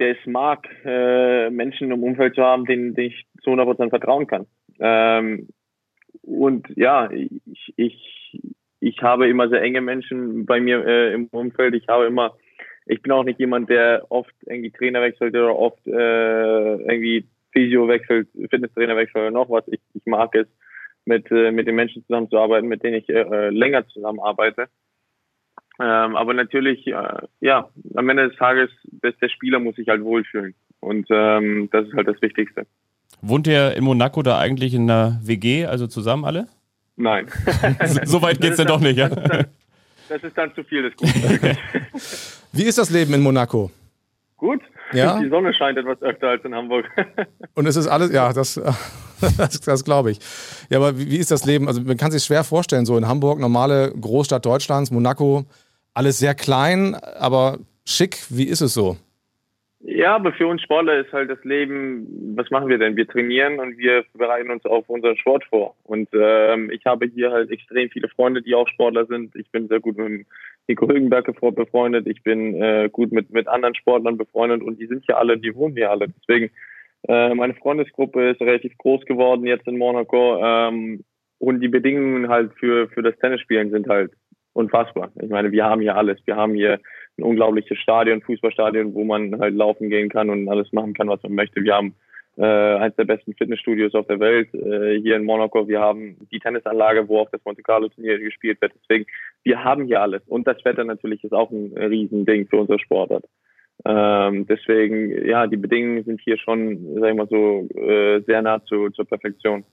der es mag, äh, Menschen im Umfeld zu haben, denen, denen ich zu 100% vertrauen kann. Ähm, und ja, ich, ich, ich habe immer sehr enge Menschen bei mir äh, im Umfeld. Ich habe immer, ich bin auch nicht jemand, der oft irgendwie Trainer wechselt oder oft äh, irgendwie Physio wechselt, Fitnesstrainer wechselt oder noch was. Ich, ich mag es, mit, äh, mit den Menschen zusammenzuarbeiten, mit denen ich äh, länger zusammenarbeite. Ähm, aber natürlich, äh, ja, am Ende des Tages, der, der Spieler muss sich halt wohlfühlen. Und ähm, das ist halt das Wichtigste. Wohnt ihr in Monaco da eigentlich in einer WG, also zusammen alle? Nein. so, weit geht's dann doch nicht, ja? Das ist dann, das ist dann zu viel des Guten. Wie ist das Leben in Monaco? Gut. Ja? Die Sonne scheint etwas öfter als in Hamburg. Und es ist alles, ja, das, das, das glaube ich. Ja, aber wie, wie ist das Leben? Also man kann sich schwer vorstellen, so in Hamburg, normale Großstadt Deutschlands, Monaco, alles sehr klein, aber schick. Wie ist es so? Ja, aber für uns Sportler ist halt das Leben, was machen wir denn? Wir trainieren und wir bereiten uns auf unseren Sport vor. Und ähm, ich habe hier halt extrem viele Freunde, die auch Sportler sind. Ich bin sehr gut mit Nico Hülkenberg befreundet. Ich bin äh, gut mit, mit anderen Sportlern befreundet und die sind hier alle, die wohnen hier alle. Deswegen, äh, meine Freundesgruppe ist relativ groß geworden jetzt in Monaco. Ähm, und die Bedingungen halt für, für das Tennisspielen sind halt unfassbar. Ich meine, wir haben hier alles. Wir haben hier ein unglaubliches Stadion, Fußballstadion, wo man halt laufen gehen kann und alles machen kann, was man möchte. Wir haben äh, eines der besten Fitnessstudios auf der Welt äh, hier in Monaco. Wir haben die Tennisanlage, wo auch das Monte Carlo Turnier gespielt wird. Deswegen, wir haben hier alles. Und das Wetter natürlich ist auch ein Riesending für unsere Sportart. Ähm, deswegen, ja, die Bedingungen sind hier schon, sag ich mal so, äh, sehr nah zu, zur Perfektion.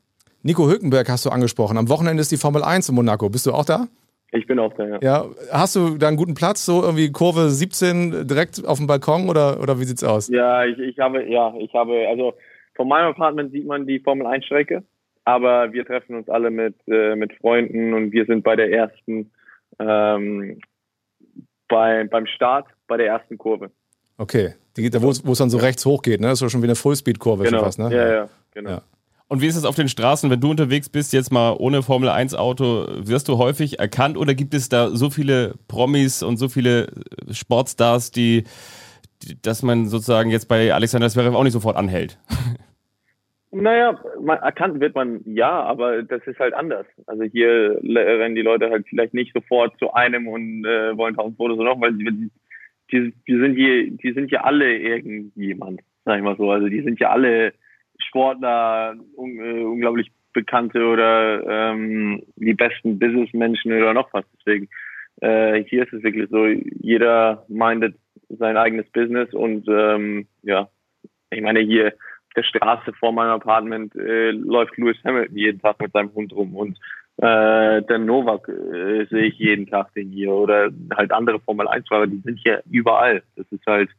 Nico Hülkenberg hast du angesprochen. Am Wochenende ist die Formel 1 in Monaco. Bist du auch da? Ich bin auch da, ja. Ja, hast du da einen guten Platz, so irgendwie Kurve 17 direkt auf dem Balkon oder, oder wie sieht's aus? Ja, ich, ich habe, ja, ich habe, also von meinem Apartment sieht man die Formel 1 Strecke, aber wir treffen uns alle mit, äh, mit Freunden und wir sind bei der ersten, ähm, bei, beim Start, bei der ersten Kurve. Okay, die geht da, wo es dann so rechts hoch geht, ne? Das ist schon wie eine Fullspeed-Kurve Genau, schon fast, ne? ja, ja, genau. Ja. Und wie ist es auf den Straßen, wenn du unterwegs bist, jetzt mal ohne Formel 1 Auto, wirst du häufig erkannt oder gibt es da so viele Promis und so viele Sportstars, die, die dass man sozusagen jetzt bei Alexander Zverev auch nicht sofort anhält? Naja, man, erkannt wird man ja, aber das ist halt anders. Also hier rennen die Leute halt vielleicht nicht sofort zu einem und äh, wollen tausend Fotos oder noch, weil die, die, die sind hier, die sind ja alle irgendjemand, sag ich mal so. Also die sind ja alle Sportler, un, äh, unglaublich bekannte oder ähm, die besten Businessmenschen oder noch was. Deswegen äh, hier ist es wirklich so, jeder mindet sein eigenes Business und ähm, ja, ich meine hier auf der Straße vor meinem Apartment äh, läuft Lewis Hamilton jeden Tag mit seinem Hund rum und äh, der Novak äh, sehe ich jeden Tag den hier oder halt andere Formel 1 Fahrer, die sind hier überall. Das ist halt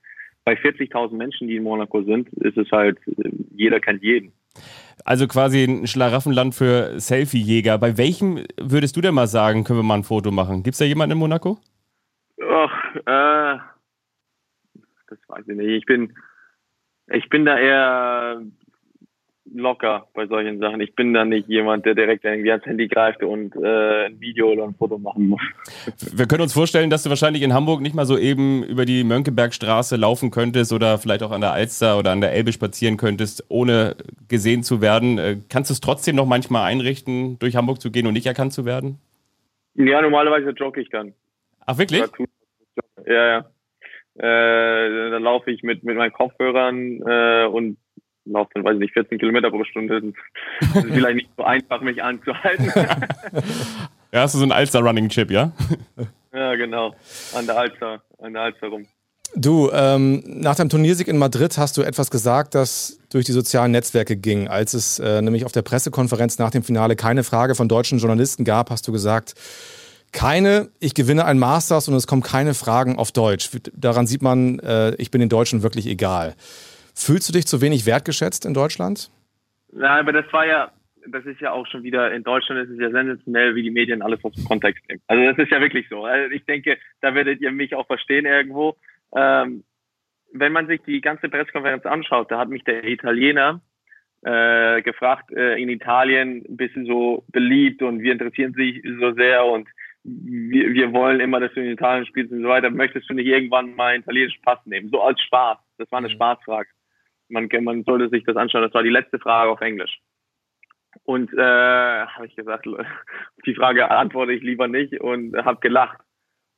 bei 40.000 Menschen, die in Monaco sind, ist es halt jeder kennt jeden. Also quasi ein Schlaraffenland für Selfie-Jäger. Bei welchem würdest du denn mal sagen, können wir mal ein Foto machen? Gibt es da jemanden in Monaco? Ach, äh, das weiß ich nicht. Ich bin, ich bin da eher locker bei solchen Sachen. Ich bin da nicht jemand, der direkt irgendwie ans Handy greift und äh, ein Video oder ein Foto machen muss. Wir können uns vorstellen, dass du wahrscheinlich in Hamburg nicht mal so eben über die Mönckebergstraße laufen könntest oder vielleicht auch an der Alster oder an der Elbe spazieren könntest, ohne gesehen zu werden. Äh, Kannst du es trotzdem noch manchmal einrichten, durch Hamburg zu gehen und nicht erkannt zu werden? Ja, normalerweise jogge ich dann. Ach, wirklich? Ja, ja. Äh, dann laufe ich mit, mit meinen Kopfhörern äh, und laufe dann, weiß ich nicht, 14 Kilometer pro Stunde. Das ist vielleicht nicht so einfach, mich anzuhalten. Ja, hast du so einen Alster-Running-Chip, ja? ja, genau. An der Alster, an der Alster rum. Du, ähm, nach deinem Turniersieg in Madrid hast du etwas gesagt, das durch die sozialen Netzwerke ging. Als es äh, nämlich auf der Pressekonferenz nach dem Finale keine Frage von deutschen Journalisten gab, hast du gesagt, keine, ich gewinne ein Masters und es kommen keine Fragen auf Deutsch. Daran sieht man, äh, ich bin den Deutschen wirklich egal. Fühlst du dich zu wenig wertgeschätzt in Deutschland? Ja, aber das war ja, das ist ja auch schon wieder, in Deutschland ist es ja sensationell, wie die Medien alles aus dem Kontext nehmen. Also das ist ja wirklich so. Also ich denke, da werdet ihr mich auch verstehen irgendwo. Ähm, wenn man sich die ganze Pressekonferenz anschaut, da hat mich der Italiener äh, gefragt, äh, in Italien bist du so beliebt und wir interessieren sich so sehr und wir, wir wollen immer, dass du in Italien spielst und so weiter. Möchtest du nicht irgendwann mal einen italienischen Pass nehmen? So als Spaß. Das war eine Spaßfrage. Man, man sollte sich das anschauen. Das war die letzte Frage auf Englisch. Und äh, habe ich gesagt, die Frage antworte ich lieber nicht und habe gelacht.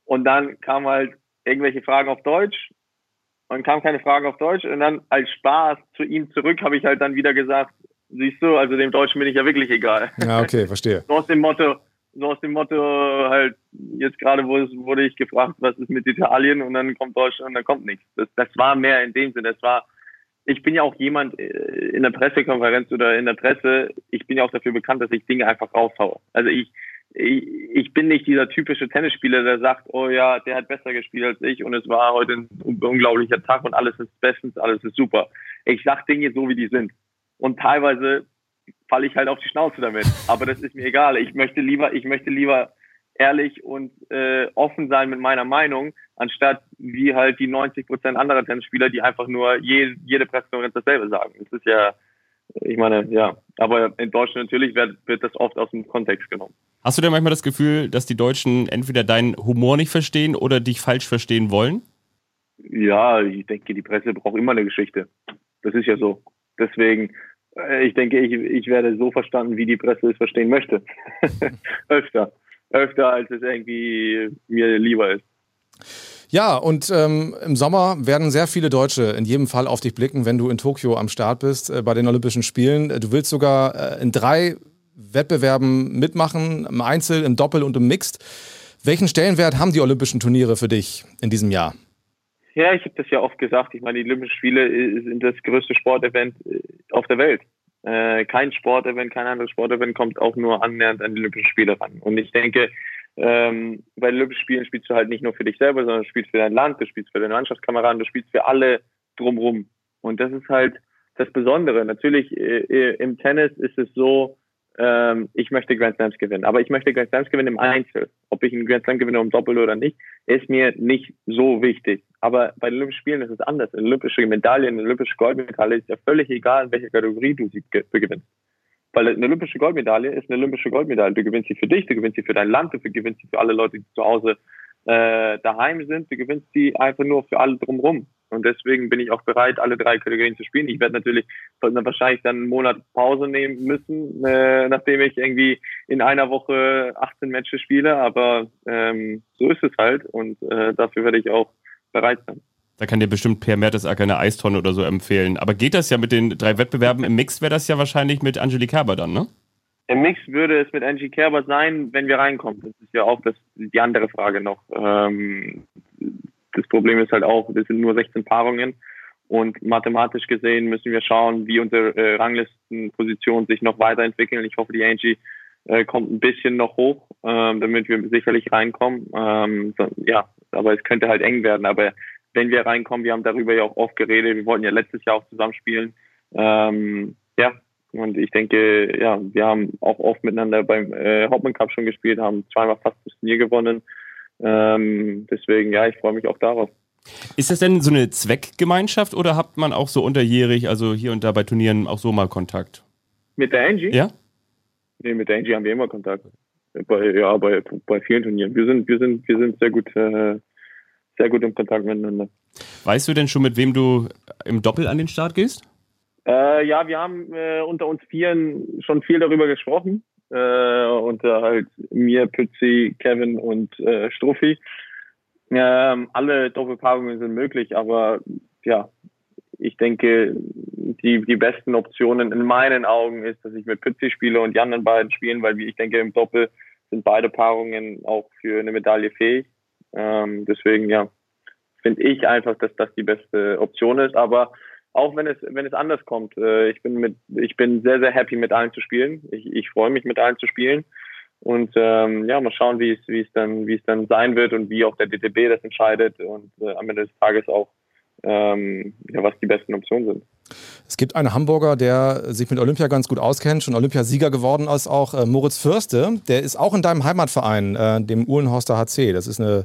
Und dann kam halt irgendwelche Fragen auf Deutsch. Und kam keine Fragen auf Deutsch. Und dann als Spaß zu ihm zurück habe ich halt dann wieder gesagt, siehst du, also dem Deutschen bin ich ja wirklich egal. Ja, okay, verstehe. So aus dem Motto, So aus dem Motto halt, jetzt gerade wurde ich gefragt, was ist mit Italien und dann kommt Deutschland und dann kommt nichts. Das, das war mehr in dem Sinne. Das war, ich bin ja auch jemand äh, in der Pressekonferenz oder in der Presse, ich bin ja auch dafür bekannt, dass ich Dinge einfach raushaue. Also ich, ich, ich bin nicht dieser typische Tennisspieler, der sagt, oh ja, der hat besser gespielt als ich und es war heute ein unglaublicher Tag und alles ist bestens, alles ist super. Ich sag Dinge so, wie die sind. Und teilweise falle ich halt auf die Schnauze damit. Aber das ist mir egal. Ich möchte lieber, ich möchte lieber ehrlich und äh, offen sein mit meiner Meinung, anstatt wie halt die 90 Prozent anderer Tennisspieler, die einfach nur je, jede Pressekonferenz dasselbe sagen. Das ist ja, ich meine, ja. Aber in Deutschland natürlich wird, wird das oft aus dem Kontext genommen. Hast du denn manchmal das Gefühl, dass die Deutschen entweder deinen Humor nicht verstehen oder dich falsch verstehen wollen? Ja, ich denke, die Presse braucht immer eine Geschichte. Das ist ja so. Deswegen, äh, ich denke, ich, ich werde so verstanden, wie die Presse es verstehen möchte. öfter. Öfter, als es irgendwie mir lieber ist. Ja, und ähm, im Sommer werden sehr viele Deutsche in jedem Fall auf dich blicken, wenn du in Tokio am Start bist äh, bei den Olympischen Spielen. Du willst sogar äh, in drei Wettbewerben mitmachen, im Einzel, im Doppel und im Mixed. Welchen Stellenwert haben die Olympischen Turniere für dich in diesem Jahr? Ja, ich habe das ja oft gesagt. Ich meine, die Olympischen Spiele sind das größte Sportevent äh, auf der Welt. Äh, kein Sportevent, kein anderes Sportevent kommt auch nur annähernd an die Olympischen Spiele ran. Und ich denke, ähm, bei den Olympischen Spielen spielst du halt nicht nur für dich selber, sondern du spielst für dein Land, du spielst für deine Mannschaftskameraden, du spielst für alle drumrum. Und das ist halt das Besondere. Natürlich äh, äh im Tennis ist es so, ähm, ich möchte Grand Slams gewinnen. Aber ich möchte Grand Slams gewinnen im Einzel. Ob ich einen Grand Slam gewinne um Doppel oder nicht, ist mir nicht so wichtig. Aber bei den Olympischen Spielen ist es anders. Eine olympische Medaille, eine olympische Goldmedaille ist ja völlig egal, in welcher Kategorie du sie gewinnst. Weil eine olympische Goldmedaille ist eine olympische Goldmedaille. Du gewinnst sie für dich, du gewinnst sie für dein Land, du gewinnst sie für alle Leute, die zu Hause äh, daheim sind. Du gewinnst sie einfach nur für alle drumherum. Und deswegen bin ich auch bereit, alle drei Kategorien zu spielen. Ich werde natürlich wahrscheinlich dann einen Monat Pause nehmen müssen, äh, nachdem ich irgendwie in einer Woche 18 Matches spiele. Aber ähm, so ist es halt und äh, dafür werde ich auch bereit sein. Da kann dir bestimmt Per Mertesacker eine Eistonne oder so empfehlen. Aber geht das ja mit den drei Wettbewerben? Im Mix wäre das ja wahrscheinlich mit Angelique Kerber dann, ne? Im Mix würde es mit Angie Kerber sein, wenn wir reinkommen. Das ist ja auch das, die andere Frage noch. Ähm, das Problem ist halt auch, wir sind nur 16 Paarungen und mathematisch gesehen müssen wir schauen, wie unsere äh, Ranglistenpositionen sich noch weiterentwickeln. Ich hoffe, die Angie äh, kommt ein bisschen noch hoch, ähm, damit wir sicherlich reinkommen. Ähm, so, ja, aber es könnte halt eng werden. Aber wenn wir reinkommen, wir haben darüber ja auch oft geredet, wir wollten ja letztes Jahr auch zusammenspielen. Ähm, ja, und ich denke, ja, wir haben auch oft miteinander beim äh, Hauptmann Cup schon gespielt, haben zweimal fast das Turnier gewonnen. Ähm, deswegen, ja, ich freue mich auch darauf. Ist das denn so eine Zweckgemeinschaft oder hat man auch so unterjährig, also hier und da bei Turnieren auch so mal Kontakt? Mit der Angie? Ja? Nee, mit der Angie haben wir immer Kontakt. Bei, ja, bei, bei vielen Turnieren. Wir sind, wir sind, wir sind sehr gut, äh, sehr gut im Kontakt miteinander. Weißt du denn schon, mit wem du im Doppel an den Start gehst? Äh, ja, wir haben äh, unter uns Vieren schon viel darüber gesprochen äh, unter halt mir, Pützi, Kevin und äh, Struffi. Ähm, alle Doppelpaarungen sind möglich, aber ja, ich denke, die, die besten Optionen in meinen Augen ist, dass ich mit Pützi spiele und die anderen beiden spielen, weil ich denke, im Doppel sind beide Paarungen auch für eine Medaille fähig. Ähm, deswegen, ja, finde ich einfach, dass das die beste Option ist. Aber auch wenn es, wenn es anders kommt. Äh, ich bin mit, ich bin sehr, sehr happy mit allen zu spielen. Ich, ich freue mich mit allen zu spielen. Und ähm, ja, mal schauen, wie es, wie es dann, wie es dann sein wird und wie auch der DTB das entscheidet und äh, am Ende des Tages auch, ähm, ja, was die besten Optionen sind. Es gibt einen Hamburger, der sich mit Olympia ganz gut auskennt, schon Olympiasieger geworden ist, auch äh, Moritz Fürste. Der ist auch in deinem Heimatverein, äh, dem Uhlenhorster HC. Das ist eine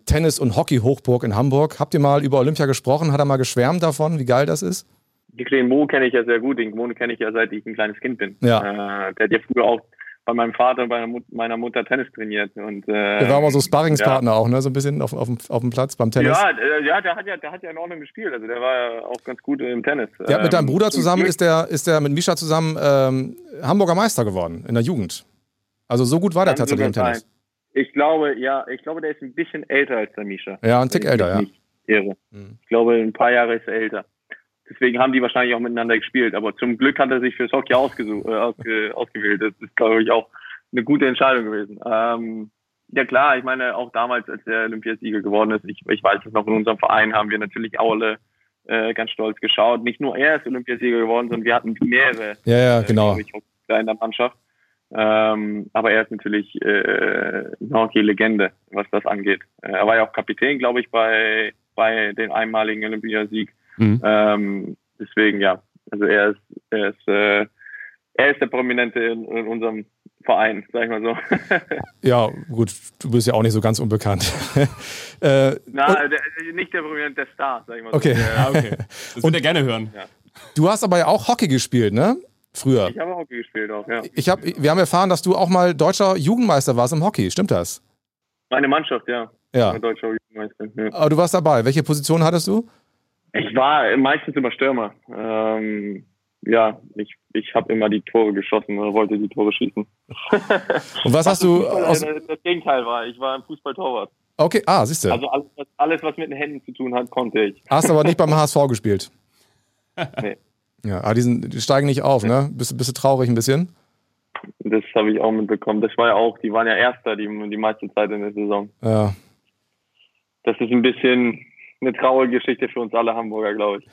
Tennis- und Hockey-Hochburg in Hamburg. Habt ihr mal über Olympia gesprochen? Hat er mal geschwärmt davon, wie geil das ist? Den Mo kenne ich ja sehr gut. Den Mo kenne ich ja seit ich ein kleines Kind bin. Ja. Äh, der hat ja früher auch bei meinem Vater und bei meiner Mutter Tennis trainiert. Und, äh, der war mal so Sparringspartner ja. auch, ne? So ein bisschen auf, auf, dem, auf dem Platz beim Tennis. Ja, ja, der hat ja, der hat ja in Ordnung gespielt. Also der war ja auch ganz gut im Tennis. Der ähm, mit deinem ähm, Bruder zusammen ist der, ist der mit Mischa zusammen ähm, Hamburger Meister geworden in der Jugend. Also so gut war der tatsächlich im Tennis. Ich glaube, ja, ich glaube, der ist ein bisschen älter als der Misha. Ja, ein Tick älter, ja. Irre. Mhm. Ich glaube, ein paar Jahre ist er älter. Deswegen haben die wahrscheinlich auch miteinander gespielt. Aber zum Glück hat er sich fürs Hockey ausgesucht, äh, ausge, ausgewählt. Das ist, glaube ich, auch eine gute Entscheidung gewesen. Ähm, ja klar, ich meine, auch damals, als der Olympiasieger geworden ist, ich, ich weiß es noch, in unserem Verein haben wir natürlich auch alle äh, ganz stolz geschaut. Nicht nur er ist Olympiasieger geworden, sondern wir hatten mehrere. Ja, ja, äh, genau. Ich, in der Mannschaft. Ähm, aber er ist natürlich äh, eine Hockey-Legende, was das angeht. Äh, er war ja auch Kapitän, glaube ich, bei, bei dem einmaligen Olympiasieg. Mhm. Ähm, deswegen, ja, also er ist, er ist, äh, er ist der Prominente in, in unserem Verein, sag ich mal so. ja, gut, du bist ja auch nicht so ganz unbekannt. äh, Na, der, nicht der Prominente, der Star, sag ich mal okay. so. Ja, okay. Das wird er gerne hören. Ja. Du hast aber ja auch Hockey gespielt, ne? Früher. Ich habe Hockey gespielt auch, ja. Ich hab, wir haben erfahren, dass du auch mal deutscher Jugendmeister warst im Hockey. Stimmt das? Meine Mannschaft, ja. Ja. Deutscher Jugendmeister. Ja. Aber du warst dabei. Welche Position hattest du? Ich war meistens immer Stürmer. Ähm, ja, ich, ich habe immer die Tore geschossen oder wollte die Tore schießen. Und was hast du. Aus das Gegenteil war, ich war ein Fußballtorwart. Okay, ah, siehst du. Also alles, alles, was mit den Händen zu tun hat, konnte ich. Hast aber nicht beim HSV gespielt. nee. Ja, aber die, sind, die steigen nicht auf, ne? Bist, bist du traurig ein bisschen? Das habe ich auch mitbekommen. Das war ja auch, die waren ja Erster die, die meiste Zeit in der Saison. Ja. Das ist ein bisschen eine traurige Geschichte für uns alle Hamburger, glaube ich.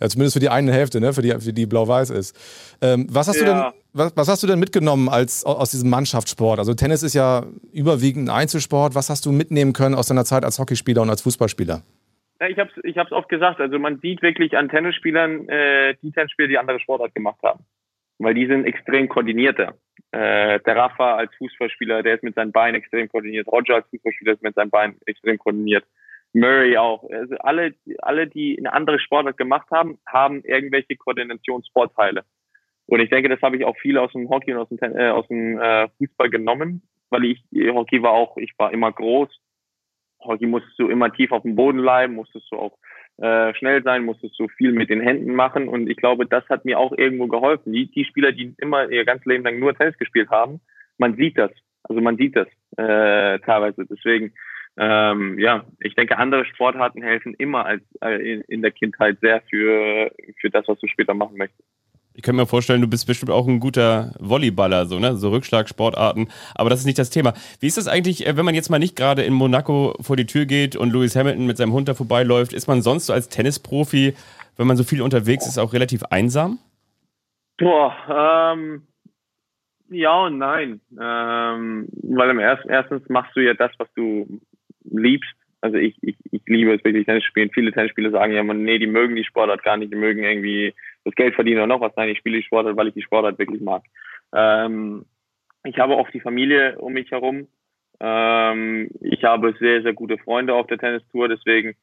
Ja, zumindest für die eine Hälfte, ne? für die, für die blau-weiß ist. Ähm, was, hast ja. du denn, was, was, hast du denn mitgenommen als, aus diesem Mannschaftssport? Also Tennis ist ja überwiegend ein Einzelsport. Was hast du mitnehmen können aus deiner Zeit als Hockeyspieler und als Fußballspieler? Ja, ich habe es ich hab's oft gesagt. Also man sieht wirklich an Tennisspielern äh, die Tennisspieler, die andere Sportart gemacht haben. Weil die sind extrem koordinierter. Äh, der Rafa als Fußballspieler, der ist mit seinen Beinen extrem koordiniert. Roger als Fußballspieler ist mit seinen Beinen extrem koordiniert. Murray auch. Also alle, alle, die eine andere Sportart gemacht haben, haben irgendwelche Koordinationsvorteile. Und ich denke, das habe ich auch viel aus dem Hockey und aus dem, äh, aus dem äh, Fußball genommen, weil ich, Hockey war auch, ich war immer groß. Hockey musstest du immer tief auf dem Boden bleiben, musstest du auch äh, schnell sein, musstest du viel mit den Händen machen. Und ich glaube, das hat mir auch irgendwo geholfen. Die, die Spieler, die immer ihr ganzes Leben lang nur Tennis gespielt haben, man sieht das. Also man sieht das äh, teilweise. Deswegen ähm, ja, ich denke, andere Sportarten helfen immer als äh, in, der Kindheit sehr für, für das, was du später machen möchtest. Ich kann mir vorstellen, du bist bestimmt auch ein guter Volleyballer, so, ne? So Rückschlagsportarten. Aber das ist nicht das Thema. Wie ist das eigentlich, äh, wenn man jetzt mal nicht gerade in Monaco vor die Tür geht und Lewis Hamilton mit seinem Hund da vorbeiläuft? Ist man sonst so als Tennisprofi, wenn man so viel unterwegs ist, auch relativ einsam? Boah, ähm, ja und nein. Ähm, weil im ersten, erstens machst du ja das, was du liebst. Also ich, ich, ich liebe es wirklich Tennis spielen. Viele Tennisspieler sagen ja, man, nee, die mögen die Sportart gar nicht, die mögen irgendwie das Geld verdienen oder noch was. Nein, ich spiele die Sportart, weil ich die Sportart wirklich mag. Ähm, ich habe auch die Familie um mich herum. Ähm, ich habe sehr, sehr gute Freunde auf der Tennistour, deswegen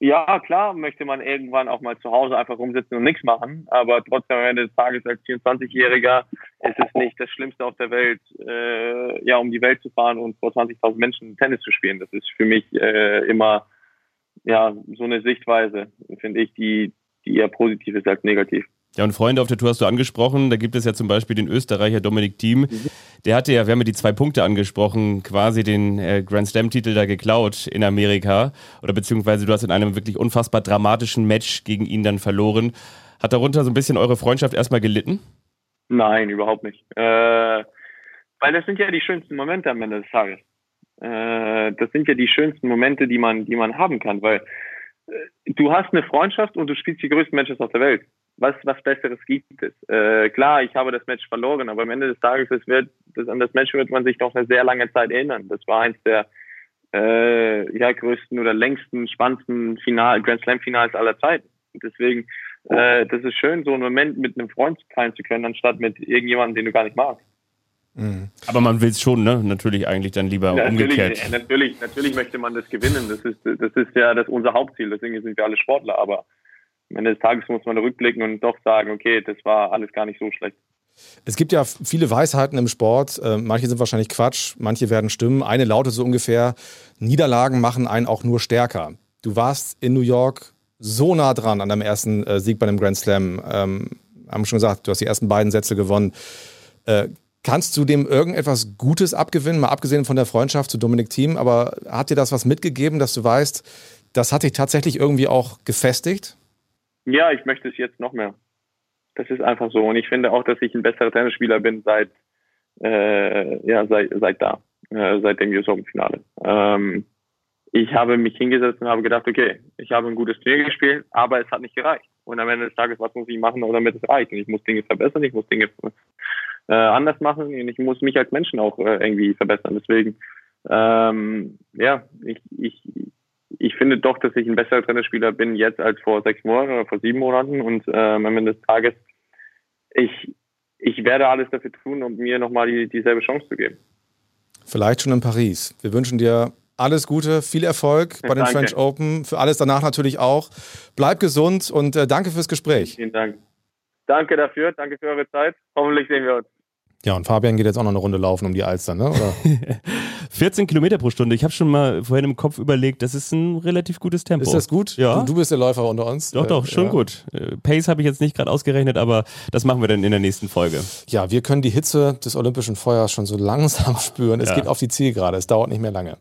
ja, klar möchte man irgendwann auch mal zu Hause einfach rumsitzen und nichts machen, aber trotzdem am Ende des Tages als 24-Jähriger ist es nicht das Schlimmste auf der Welt, äh, ja, um die Welt zu fahren und vor 20.000 Menschen Tennis zu spielen. Das ist für mich äh, immer ja so eine Sichtweise, finde ich, die eher positiv ist als negativ. Ja, und Freunde auf der Tour hast du angesprochen. Da gibt es ja zum Beispiel den Österreicher Dominik Thiem. Der hatte ja, wir haben ja die zwei Punkte angesprochen, quasi den äh, Grand Slam-Titel da geklaut in Amerika. Oder beziehungsweise du hast in einem wirklich unfassbar dramatischen Match gegen ihn dann verloren. Hat darunter so ein bisschen eure Freundschaft erstmal gelitten? Nein, überhaupt nicht. Äh, weil das sind ja die schönsten Momente am Ende des Tages. Äh, das sind ja die schönsten Momente, die man, die man haben kann, weil du hast eine Freundschaft und du spielst die größten Matches auf der Welt was, was Besseres gibt es. Äh, klar, ich habe das Match verloren, aber am Ende des Tages, es wird, das, an das Match wird man sich noch eine sehr lange Zeit erinnern. Das war eins der äh, ja, größten oder längsten, spannendsten Final, Grand Slam Finals aller Zeiten. Deswegen, äh, das ist schön, so einen Moment mit einem Freund teilen zu können, anstatt mit irgendjemandem, den du gar nicht magst. Mhm. Aber man will es schon, ne? Natürlich eigentlich dann lieber ja, umgekehrt. Natürlich, natürlich, natürlich möchte man das gewinnen. Das ist, das ist ja das unser Hauptziel. Deswegen sind wir alle Sportler. Aber am Ende des Tages muss man rückblicken und doch sagen, okay, das war alles gar nicht so schlecht. Es gibt ja viele Weisheiten im Sport. Äh, manche sind wahrscheinlich Quatsch, manche werden stimmen. Eine lautet so ungefähr: Niederlagen machen einen auch nur stärker. Du warst in New York so nah dran an deinem ersten äh, Sieg bei einem Grand Slam. Ähm, haben schon gesagt, du hast die ersten beiden Sätze gewonnen. Äh, kannst du dem irgendetwas Gutes abgewinnen, mal abgesehen von der Freundschaft zu Dominik Thiem? Aber hat dir das was mitgegeben, dass du weißt, das hat dich tatsächlich irgendwie auch gefestigt? Ja, ich möchte es jetzt noch mehr. Das ist einfach so. Und ich finde auch, dass ich ein besserer Tennisspieler bin seit, äh, ja, seit, seit da, äh, seit dem US Open Finale. Ähm, ich habe mich hingesetzt und habe gedacht, okay, ich habe ein gutes Turnier gespielt, aber es hat nicht gereicht. Und am Ende des Tages, was muss ich machen, damit es reicht? Und ich muss Dinge verbessern, ich muss Dinge äh, anders machen und ich muss mich als Menschen auch äh, irgendwie verbessern. Deswegen, ähm, ja, ich, ich, ich finde doch, dass ich ein besserer Tennisspieler bin jetzt als vor sechs Monaten oder vor sieben Monaten und ähm, am Ende des Tages, ich, ich werde alles dafür tun, um mir nochmal die, dieselbe Chance zu geben. Vielleicht schon in Paris. Wir wünschen dir alles Gute, viel Erfolg bei den danke. French Open, für alles danach natürlich auch. Bleib gesund und äh, danke fürs Gespräch. Vielen Dank. Danke dafür, danke für eure Zeit. Hoffentlich sehen wir uns. Ja, und Fabian geht jetzt auch noch eine Runde laufen um die Alster, ne? Oder? 14 Kilometer pro Stunde. Ich habe schon mal vorhin im Kopf überlegt, das ist ein relativ gutes Tempo. Ist das gut? Ja. Du, du bist der Läufer unter uns. Doch, doch, schon ja. gut. Äh, Pace habe ich jetzt nicht gerade ausgerechnet, aber das machen wir dann in der nächsten Folge. Ja, wir können die Hitze des olympischen Feuers schon so langsam spüren. Es ja. geht auf die Zielgerade. Es dauert nicht mehr lange.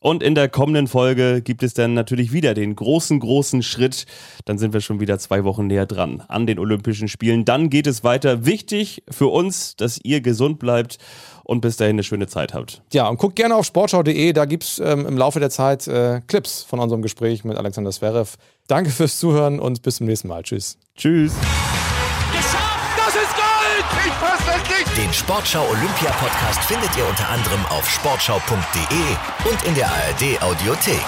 Und in der kommenden Folge gibt es dann natürlich wieder den großen, großen Schritt. Dann sind wir schon wieder zwei Wochen näher dran an den Olympischen Spielen. Dann geht es weiter. Wichtig für uns, dass ihr gesund bleibt und bis dahin eine schöne Zeit habt. Ja, und guckt gerne auf sportschau.de. Da gibt es ähm, im Laufe der Zeit äh, Clips von unserem Gespräch mit Alexander Zverev. Danke fürs Zuhören und bis zum nächsten Mal. Tschüss. Tschüss. Den Sportschau Olympia Podcast findet ihr unter anderem auf sportschau.de und in der ARD Audiothek.